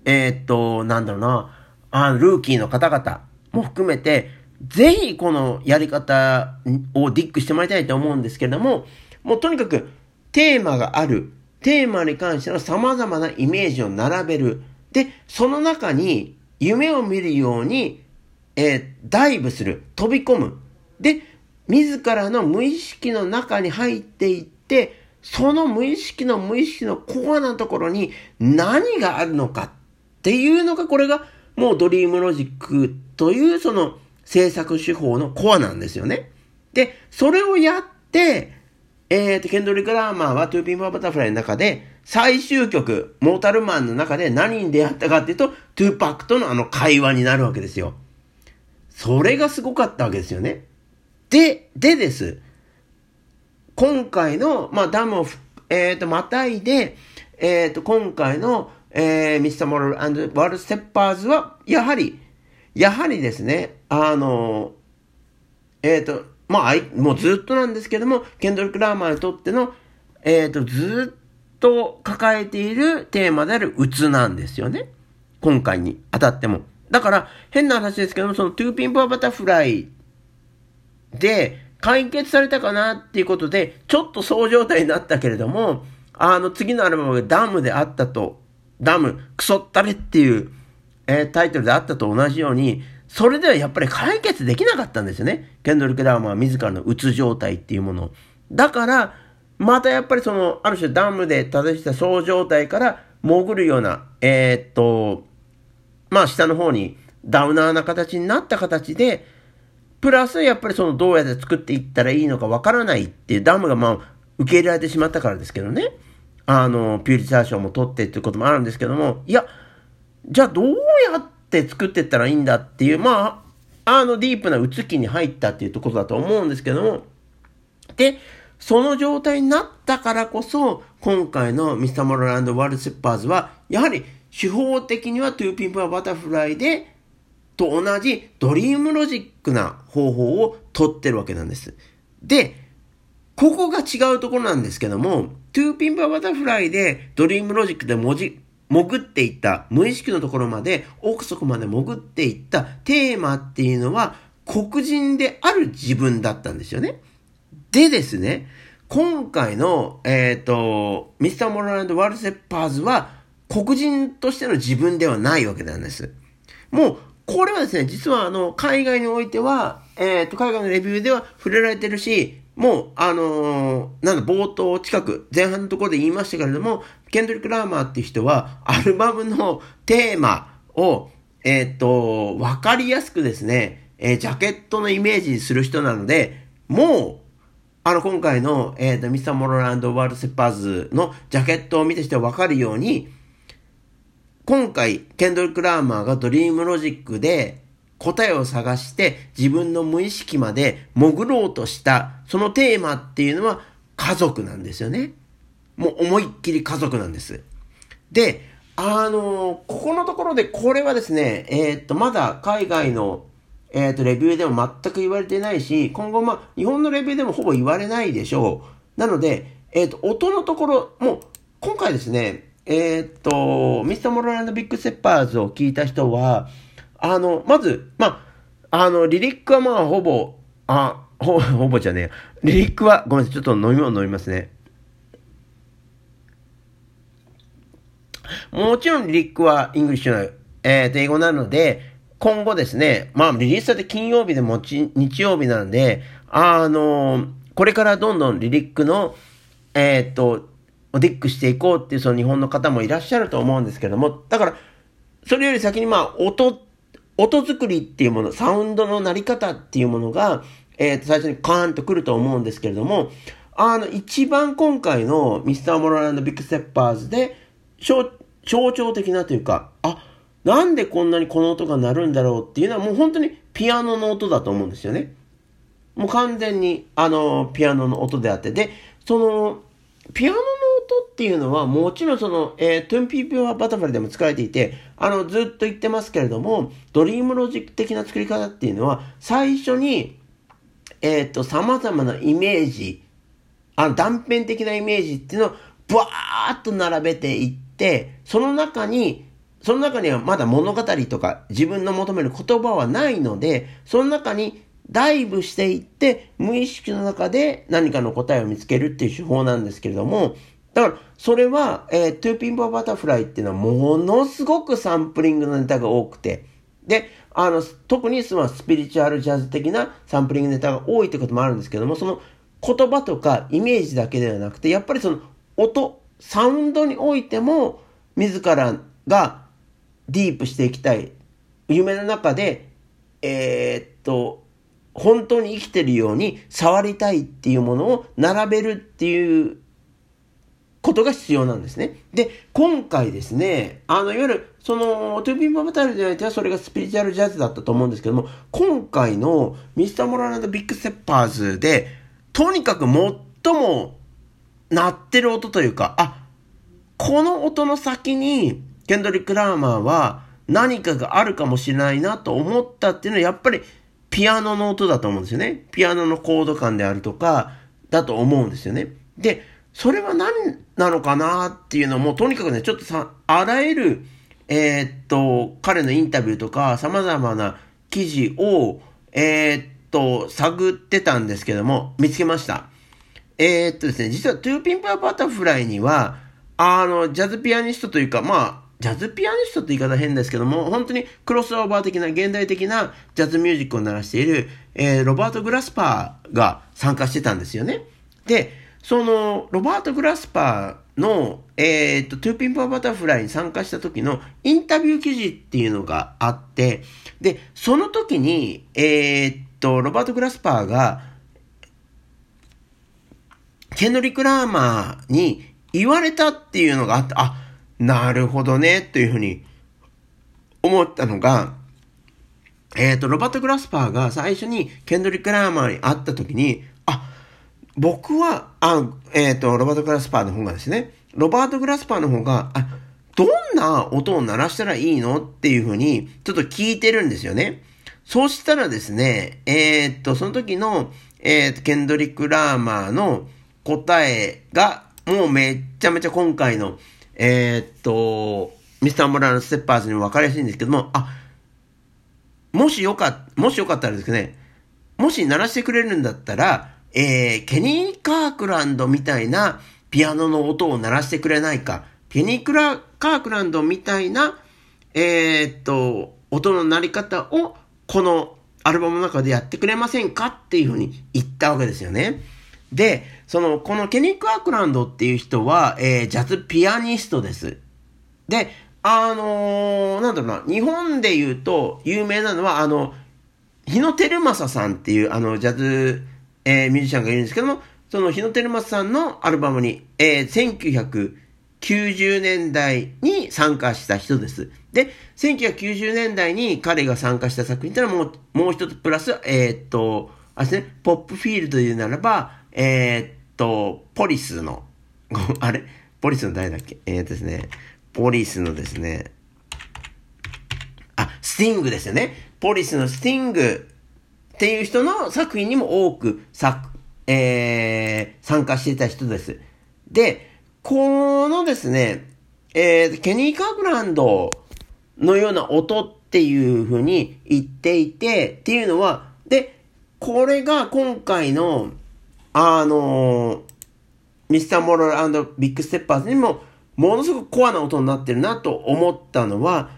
えー、っと、なんだろうな、あルーキーの方々も含めて、ぜひこのやり方をディックしてもらいたいと思うんですけれども、もうとにかくテーマがある。テーマに関しての様々なイメージを並べる。で、その中に夢を見るように、えー、ダイブする。飛び込む。で、自らの無意識の中に入っていって、その無意識の無意識のコアなところに何があるのかっていうのが、これがもう dream logic というその制作手法のコアなんですよね。で、それをやって、えーと、ケンドリック・ラーマーは To Pimp a Butterfly の中で、最終曲、 Mortal Man の中で何に出会ったかっていうと、トゥーパックとのあの会話になるわけですよ。それがすごかったわけですよね。で、でです。今回の、まあ、 DAMN を、えっ、ー、と、またいで、えっ、ー、と、今回の、えー、 Mr. Morale & The Big Steppers は、やはり、やはりですね、あの、えっ、ー、と、まあ、もうずっとなんですけども、ケンドリック・ラーマーにとっての、えっ、ー、と、ずっと抱えているテーマである鬱なんですよね。今回に当たっても。だから、変な話ですけども、その To Pimp a Butterflyで、解決されたかなっていうことで、ちょっとそう状態になったけれども、あの、次のアルバムがダムであったと、ダム、クソったれっていう、えー、タイトルであったと同じように、それではやっぱり解決できなかったんですよね。ケンドリック・ラーマーは自らのうつ状態っていうもの。だから、またやっぱりその、ある種ダムで正したそう状態から潜るような、えー、っと、まあ下の方にダウナーな形になった形で、プラス、やっぱりそのどうやって作っていったらいいのかわからないっていうダムがまあ、受け入れられてしまったからですけどね。あの、ピューリザー賞も取ってっていうこともあるんですけども、いや、じゃあどうやってて作ってったらいいんだっていう、まあ、あの、ディープなうつきに入ったっていうところだと思うんですけども、で、その状態になったからこそ、今回のミスター・モロランド・ワールド・セッパーズは、やはり手法的には To Pimp a Butterfly で、と同じ dream logic な方法を取ってるわけなんです。で、ここが違うところなんですけども、 To Pimp a Butterfly で dream logic で文字、潜っていった、無意識のところまで、奥底まで潜っていったテーマっていうのは、黒人である自分だったんですよね。でですね、今回の、えっ、ー、と、 Mr. Morale & The Big Steppers は、黒人としての自分ではないわけなんです。もう、これはですね、実はあの、海外においては、えっ、ー、と、海外のレビューでは触れられてるし、もう、あのー、なんだ、冒頭近く、前半のところで言いましたけれども、ケンドリック・ラーマーっていう人は、アルバムのテーマを、えっ、と、わかりやすくですね、えー、ジャケットのイメージする人なので、もう、あの、今回の、えっ、と、ミスター・モロランド・ワールド・セッパーズのジャケットを見てしてわかるように、今回、ケンドリック・ラーマーがドリームロジックで、答えを探して自分の無意識まで潜ろうとしたそのテーマっていうのは家族なんですよね。もう思いっきり家族なんです。で、あの、ここのところでこれはですね、えー、っと、まだ海外のえっ、と、レビューでも全く言われてないし、今後まあ、日本のレビューでもほぼ言われないでしょう。なので、えっ、と、音のところ、もう、今回ですね、えっ、と、 Mr. Morale & The Big Steppers を聞いた人は、あの、まず、まあ、あの、リリックはまあ、ほぼ、あ、ほ、ほぼじゃねえ。リリックは、ごめんなさい、ちょっと飲み物飲みますね。もちろんリリックは English な、えー、と、英語なので、今後ですね、まあ、リリースされて金曜日でもち日曜日なんで、あの、これからどんどんリリックの、えー、っと、ディグしていこうっていうその日本の方もいらっしゃると思うんですけども、だから、それより先にまあ、音音作りっていうもの、サウンドのなり方っていうものが、えっー、最初にカーンと来ると思うんですけれども、あの、一番今回の Mr. Morale & The Big Steppers で、象徴的なというか、あ、なんでこんなにこの音が鳴るんだろうっていうのはもう本当にピアノの音だと思うんですよね。もう完全にあの、ピアノの音であって。で、その、ピアノのっていうのは、もちろんその、えー、 To Pimp a Butterfly でも使われていて、あの、ずっと言ってますけれども、 dream logic 的な作り方っていうのは、最初に、えっ、ー、と、様々なイメージ、あの、断片的なイメージっていうのを、ブワーっと並べていって、その中に、その中にはまだ物語とか自分の求める言葉はないので、その中にダイブしていって、無意識の中で何かの答えを見つけるっていう手法なんですけれども、だから、それは、えー、 To Pimp a Butterfly っていうのはものすごくサンプリングのネタが多くて、で、あの、特にスピリチュアルジャズ的なサンプリングネタが多いってこともあるんですけども、その言葉とかイメージだけではなくて、やっぱりその音、サウンドにおいても、自らがダイブしていきたい。夢の中で、えー、っと、本当に生きてるように触りたいっていうものを並べるっていうことが必要なんですね。で、今回ですね、あの、いわゆる、その、 To Pimp a Butterfly においてはそれがスピリチュアルジャズだったと思うんですけども、今回の Mr. Morale & The Big Steppers で、とにかく最も鳴ってる音というか、あ、この音の先に、ケンドリック・ラーマーは何かがあるかもしれないなと思ったっていうのはやっぱりピアノの音だと思うんですよね。ピアノのコード感であるとかだと思うんですよね。で、それは何なのかなっていうのもとにかくね、ちょっとさ、あらゆる、えー、っと、彼のインタビューとか様々な記事を、えー、っと、探ってたんですけども、見つけました。えー、っとですね、実は To Pimp a Butterfly には、あの、ジャズピアニストというか、まあ、ジャズピアニストって言い方変ですけども、本当にクロスオーバー的な現代的なジャズミュージックを鳴らしている、えー、ロバート・グラスパーが参加してたんですよね。で、その、ロバート・グラスパーの、えー、っと、 To Pimp a Butterfly に参加した時のインタビュー記事っていうのがあって、で、その時に、えー、っと、ロバート・グラスパーが、ケンドリック・ラーマーに言われたっていうのがあって、あ、なるほどね、というふうに思ったのが、えっ、ー、と、ロバート・グラスパーが最初にケンドリック・ラーマーに会った時に、僕は、あ、えっ、ー、と、ロバート・グラスパーの方がですね、ロバート・グラスパーの方が、あ、どんな音を鳴らしたらいいのっていうふうに、ちょっと聞いてるんですよね。そうしたらですね、えー、っと、その時の、えー、っと、ケンドリック・ラーマーの答えが、もうめっちゃめちゃ今回の、えー、っと、ミスター・モラル・ステッパーズにも分かりやすいんですけども、あ、もしよか、もしよかったらですね、もし鳴らしてくれるんだったら、えー、ケニー・カークランドみたいなピアノの音を鳴らしてくれないか、ケニー・クラカークランドみたいな、えー、っと、音の鳴り方をこのアルバムの中でやってくれませんかっていうふうに言ったわけですよね。で、その、このケニー・クアークランドっていう人は、えー、ジャズピアニストです。で、あのー、なんだろうな、日本で言うと有名なのは、あの、日野照正さんっていう、あの、ジャズ、えー、ミュージシャンがいるんですけども、その日野照正さんのアルバムに、えー、1990年代に参加した人です。で、1990年代に彼が参加した作品ってのはもう、もう一つプラス、えー、っと、あれですね、ポップフィールドで言うならば、えー、っと、ポリスの、あれ？ポリスの誰だっけ？えー、っとですね、ポリスのですね、あ、スティングですよね。ポリスのスティングっていう人の作品にも多く作、えー、参加していた人です。で、このですね、えー、ケニー・カークランドのような音っていうふうに言っていて、っていうのは、で、これが今回の、あの、 Mr. Morale Big Steppers にもものすごくコアな音になってるなと思ったのは、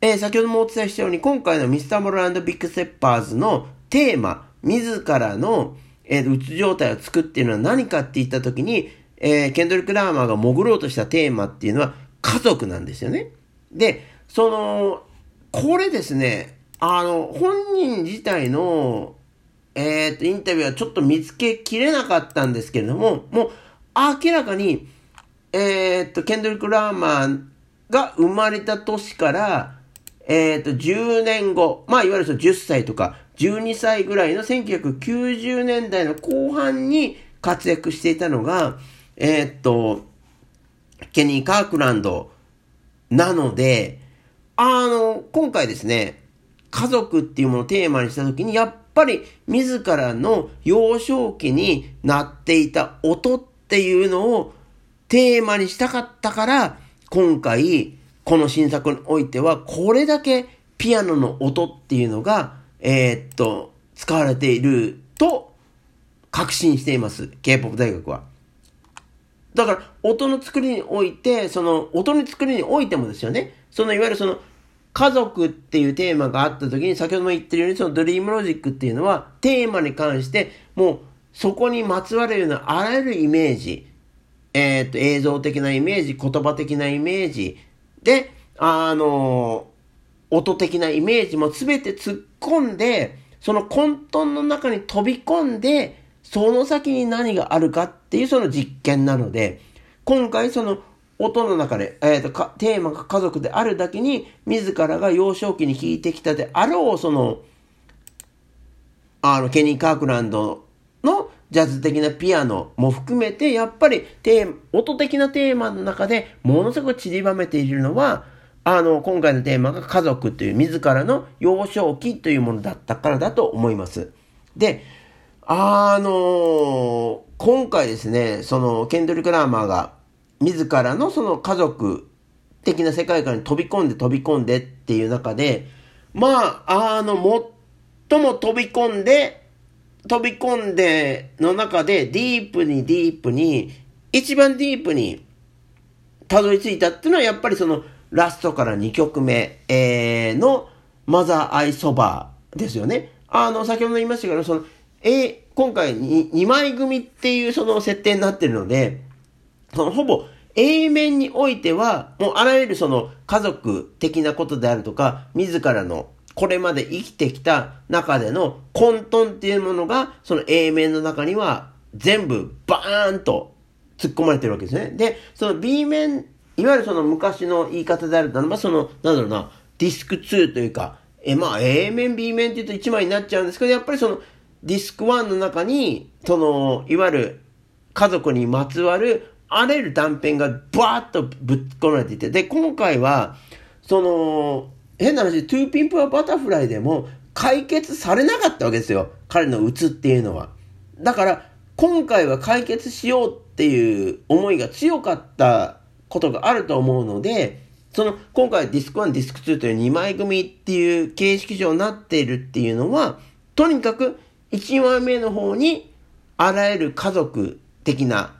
えー、先ほどもお伝えしたように、今回の Mr. Morale Big Steppers のテーマ、自らの、えー、うつ状態を作っているのは何かって言ったときに、えー、ケンドリック・ラーマーが潜ろうとしたテーマっていうのは家族なんですよね。で、その、これですね、あの、本人自体の、えっ、と、インタビューはちょっと見つけきれなかったんですけれども、もう明らかに、えー、っと、ケンドリック・ラーマンが生まれた年から、えー、っと、10年後、まあ、いわゆるその10歳とか、12歳ぐらいの1990年代の後半に活躍していたのが、えー、っと、ケニー・カークランドなので、あの、今回ですね、家族っていうものをテーマにしたときに、やっぱり自らの幼少期になっていた音っていうのをテーマにしたかったから、今回、この新作においては、これだけピアノの音っていうのが、えー、っと、使われていると確信しています。K-POP 大学は。だから、音の作りにおいて、その、音の作りにおいてもですよね。その、いわゆるその、家族っていうテーマがあった時に、先ほども言ってるように、そのドリームロジックっていうのは、テーマに関して、もう、そこにまつわるようなあらゆるイメージ、えっ、と、映像的なイメージ、言葉的なイメージ、で、あの、音的なイメージも全て突っ込んで、その混沌の中に飛び込んで、その先に何があるかっていうその実験なので、今回その音の中で、え、ー、とテーマが家族であるだけに、自らが幼少期に弾いてきたであろう、その、あの、ケニー・カークランドのジャズ的なピアノも含めて、やっぱりテー音的なテーマの中でものすごく散りばめているのは、あの、今回のテーマが家族という自らの幼少期というものだったからだと思います。で、あの、今回ですね、その、ケンドリック・ラーマーが自らのその家族的な世界観に飛び込んで飛び込んでっていう中で、まあ、あの、最も飛び込んで、飛び込んでの中でディープにディープに、一番ディープにたどり着いたっていうのはやっぱりそのラストから2曲目、えー、のマザーアイソバーですよね。あの、先ほど言いましたけど、その、えー、今回に2枚組っていうその設定になってるので、そのほぼ A 面においては、もうあらゆるその家族的なことであるとか、自らのこれまで生きてきた中での混沌っていうものが、その A 面の中には全部バーンと突っ込まれてるわけですね。で、その B 面、いわゆるその昔の言い方であるならば、その、なんだろうな、ディスク2というか、え、まあ A 面、B 面って言うと1枚になっちゃうんですけど、やっぱりその、ディスク1の中に、その、いわゆる家族にまつわるあらゆる断片がバーッとぶっ込まれていて、で、今回は、その、変な話、 To Pimp a Butterfly でも解決されなかったわけですよ。彼の鬱っていうのは。だから、今回は解決しようっていう思いが強かったことがあると思うので、その、今回ディスク1、ディスク2という2枚組っていう形式上になっているっていうのは、とにかく1枚目の方にあらゆる家族的な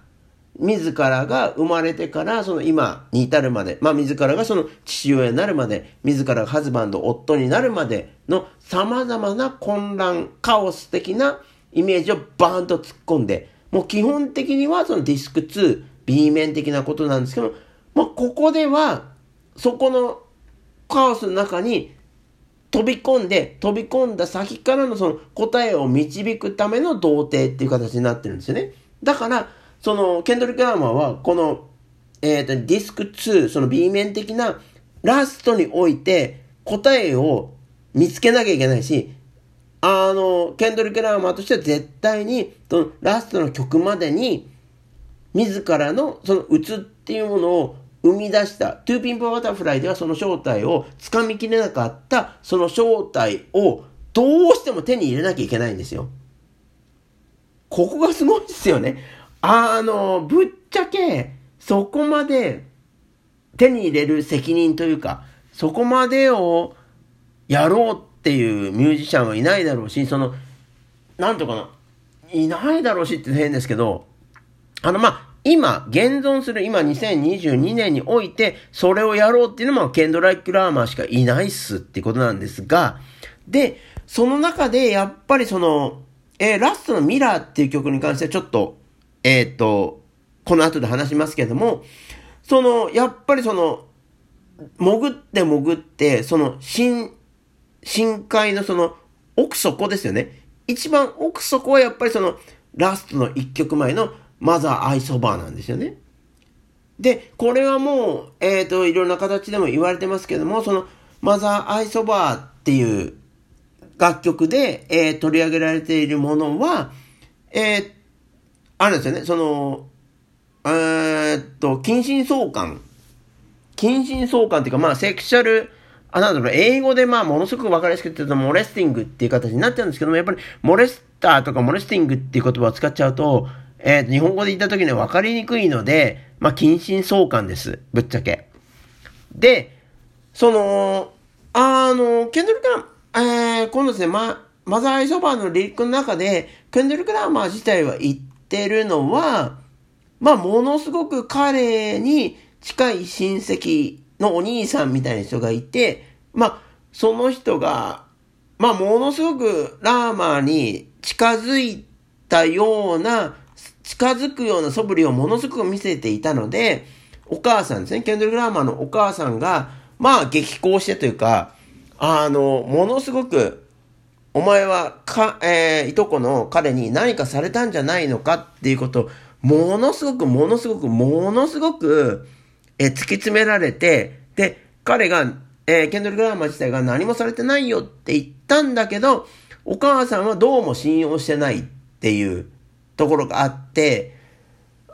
自らが生まれてからその今に至るまで、まあ自らがその父親になるまで、自らがハズバンド、夫になるまでの様々な混乱、カオス的なイメージをバーンと突っ込んで、もう基本的にはそのディスク2、B 面的なことなんですけど、まあここでは、そこのカオスの中に飛び込んで、飛び込んだ先からのその答えを導くための童貞っていう形になってるんですよね。だから、その、ケンドリック・ラーマーは、この、えっ、ー、と、ディスク2、その B 面的なラストにおいて答えを見つけなきゃいけないし、あの、ケンドリック・ラーマーとしては絶対に、そのラストの曲までに、自らのそのうつっていうものを生み出した、 To Pimp a Butterfly ではその正体をつかみきれなかった、その正体をどうしても手に入れなきゃいけないんですよ。ここがすごいですよね。あの、ぶっちゃけ、そこまで手に入れる責任というか、そこまでをやろうっていうミュージシャンはいないだろうし、その、なんとかな、いないだろうしって変ですけど、あの、まあ、今、現存する今2022年において、それをやろうっていうのもケンドライック・ラーマーしかいないっすってことなんですが、で、その中でやっぱりその、えー、ラストのミラーっていう曲に関してはちょっとえー、っと、この後で話しますけども、その、やっぱりその、潜って潜って、その、深、深海のその、奥底ですよね。一番奥底はやっぱりその、ラストの一曲前のマザーアイソバーなんですよね。で、これはもう、えっ、ー、と、いろんな形でも言われてますけども、その、マザーアイソバーっていう楽曲で、えー、取り上げられているものは、えー、あるんですよね、その、えー、っと、近親相関。近親相関っていうか、まあ、セクシャル、あ、なんだろう、英語でまあ、ものすごくわかりやすく言うと、モレスティングっていう形になってるんですけども、やっぱり、モレスターとかモレスティングっていう言葉を使っちゃうと、えー、日本語で言った時には分かりにくいので、まあ、近親相関です。ぶっちゃけ。で、その、あの、ケンドルカー、えー、今度ですね、ま、マザーアイソバーのリリックの中で、ケンドルクラーマー自体は言っってるのは、まあ、ものすごく彼に近い親戚のお兄さんみたいな人がいて、まあ、その人が、まあ、ものすごくラーマーに近づいたような、近づくような素振りをものすごく見せていたので、お母さんですね、ケンドル・グラーマーのお母さんが、まあ、激高してというか、あの、ものすごくお前はか、えー、いとこの彼に何かされたんじゃないのかっていうことを、ものすごく、ものすごく、ものすごく、えー、突き詰められて、で、彼が、えー、ケンドル・グラーマー自体が何もされてないよって言ったんだけど、お母さんはどうも信用してないっていうところがあって、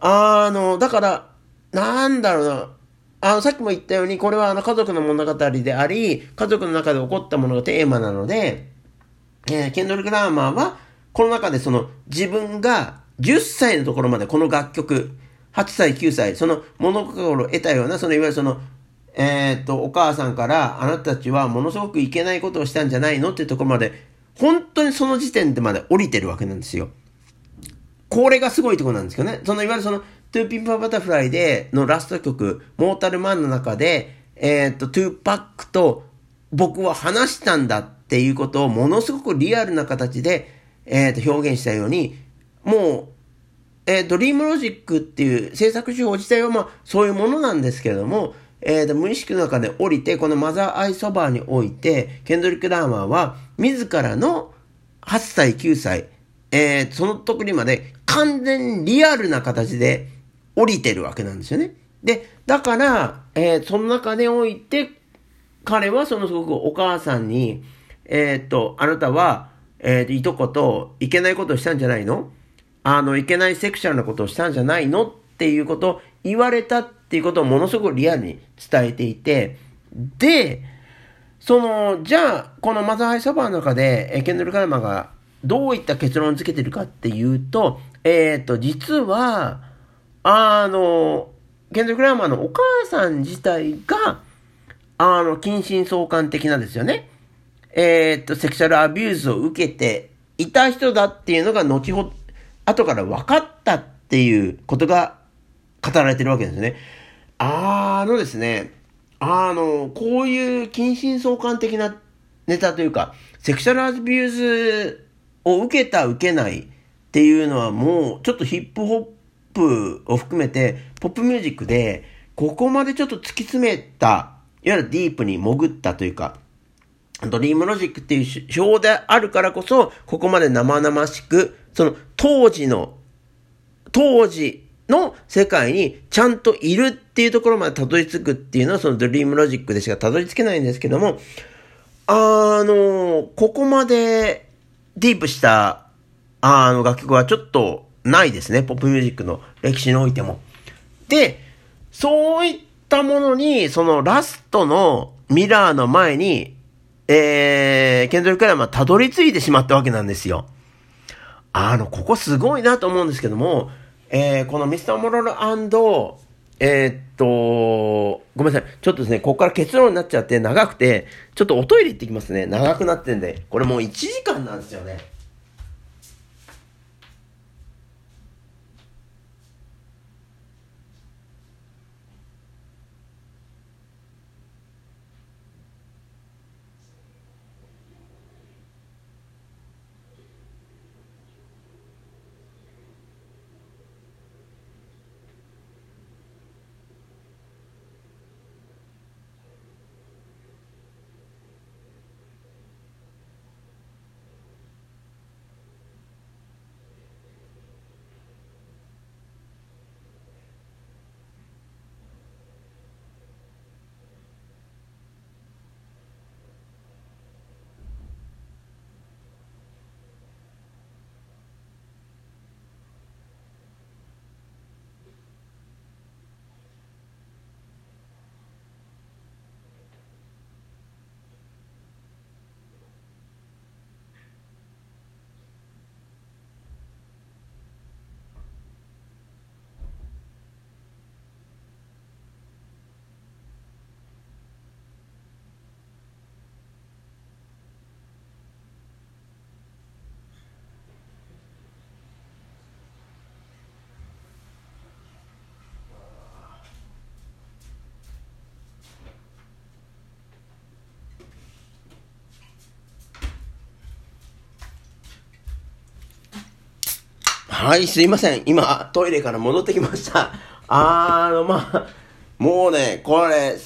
あの、だから、なんだろうな、あの、さっきも言ったように、これはあの家族の物語であり、家族の中で起こったものがテーマなので、えー、ケンドル・グラーマーは、この中でその自分が10歳のところまでこの楽曲、8歳、9歳、その物心を得たような、そのいわゆるその、えー、っと、お母さんから、あなたたちはものすごくいけないことをしたんじゃないの？っていうところまで、本当にその時点でまで降りてるわけなんですよ。これがすごいところなんですけどね。そのいわゆるその、 To Pimp a Butterfly でのラスト曲、 Mortal Man の中で、えー、っと、トゥーパックと僕は話したんだっていうことをものすごくリアルな形で、えー、と表現したように、もう、えー、 dream logic っていう制作手法自体はまあそういうものなんですけれども、えー、と無意識の中で降りて、この Mother I Sober において、ケンドリック・ラーマーは自らの8歳、9歳、えー、その時まで完全にリアルな形で降りてるわけなんですよね。で、だから、えー、その中でおいて、彼はそのすごくお母さんに、えー、っと、あなたは、えっ、と、いとこといけないことをしたんじゃないの？あの、いけないセクシャルなことをしたんじゃないの？っていうことを言われたっていうことをものすごくリアルに伝えていて、で、その、じゃあ、このマザーハイサバーの中で、えケンドル・カラマがどういった結論をつけてるかっていうと、えっ、ー、と、実は、あの、ケンドル・クラーマーのお母さん自体が、あの、近親相関的なですよね。えっ、ー、と、セクシャルアビューズを受けていた人だっていうのが後ほど、後から分かったっていうことが語られてるわけですね。あのですね、あの、こういう近親相姦的なネタというか、 sexual abuse を受けた受けないっていうのはもうちょっとヒップホップを含めてポップミュージックでここまでちょっと突き詰めた、いわゆるディープに潜ったというか、 dream logic っていう手法であるからこそ、ここまで生々しく、その当時の、当時の世界にちゃんといるっていうところまでたどり着くっていうのはそのドリームロジックでしかたどり着けないんですけども、あの、ここまでディープした、あの楽曲はちょっとないですね。ポップミュージックの歴史においても。で、そういったものに、そのラストのミラーの前に、えー、ケンドリック・ラマーたどり着いてしまったわけなんですよ。あの、ここすごいなと思うんですけども、えー、このミスター・モロルえー、っと、ごめんなさい。ちょっとですね、ここから結論になっちゃって長くて、ちょっとおトイレ行ってきますね。長くなってんで。これもう1時間なんですよね。はい、すいません。今、トイレから戻ってきました。あの、まあ、もうね、これ、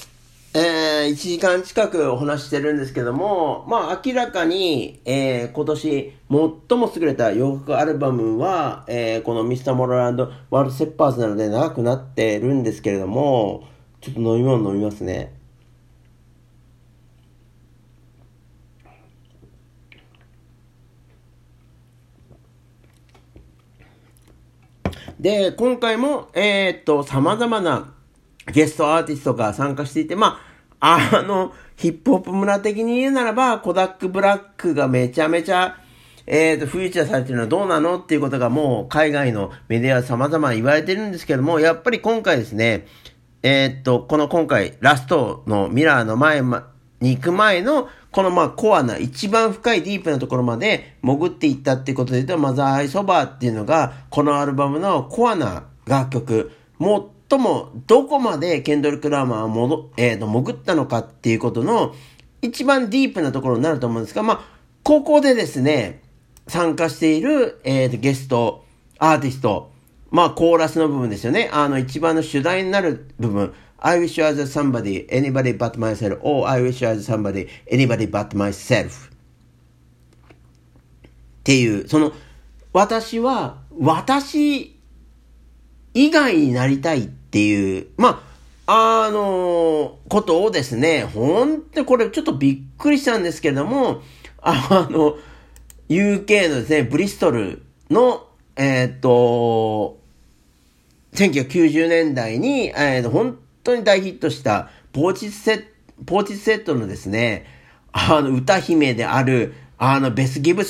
えー、1時間近くお話してるんですけども、まあ、明らかに、えー、今年、最も優れた洋楽アルバムは、えー、このミスターモロランドワールドセッパーズなので長くなってるんですけれども、ちょっと飲み物飲みますね。で、今回も、えー、っと、様々なゲストアーティストが参加していて、まあ、あの、ヒップホップ村的に言うならば、コダックブラックがめちゃめちゃ、えっ、と、フィーチャーされてるのはどうなのっていうことがもう海外のメディア様々言われてるんですけども、やっぱり今回ですね、えっ、ー、と、この今回ラストのミラーの前に行く前のこのまあコアな、一番深いディープなところまで潜っていったっていうことで言うと、マザーアイソバーっていうのが、このアルバムのコアな楽曲、最もどこまでケンドル・クラーマーはもど、えー、と潜ったのかっていうことの一番ディープなところになると思うんですが、まあ、ここでですね、参加している、えー、とゲスト、アーティスト、まあ、コーラスの部分ですよね。あの、一番の主題になる部分。I wish I was somebody, anybody but myself, or I wish I was somebody, anybody but myself. っていう、その、私は、私以外になりたいっていう、まあ、あの、ことをですね、ほんとこれちょっとびっくりしたんですけれども、あの、UK のですね、ブリストルの、えーっと、1990年代に、えーと、本当に大ヒットしたポーチセット、ポーチセットのですね、あの、歌姫である、あの、ベス・ギブソン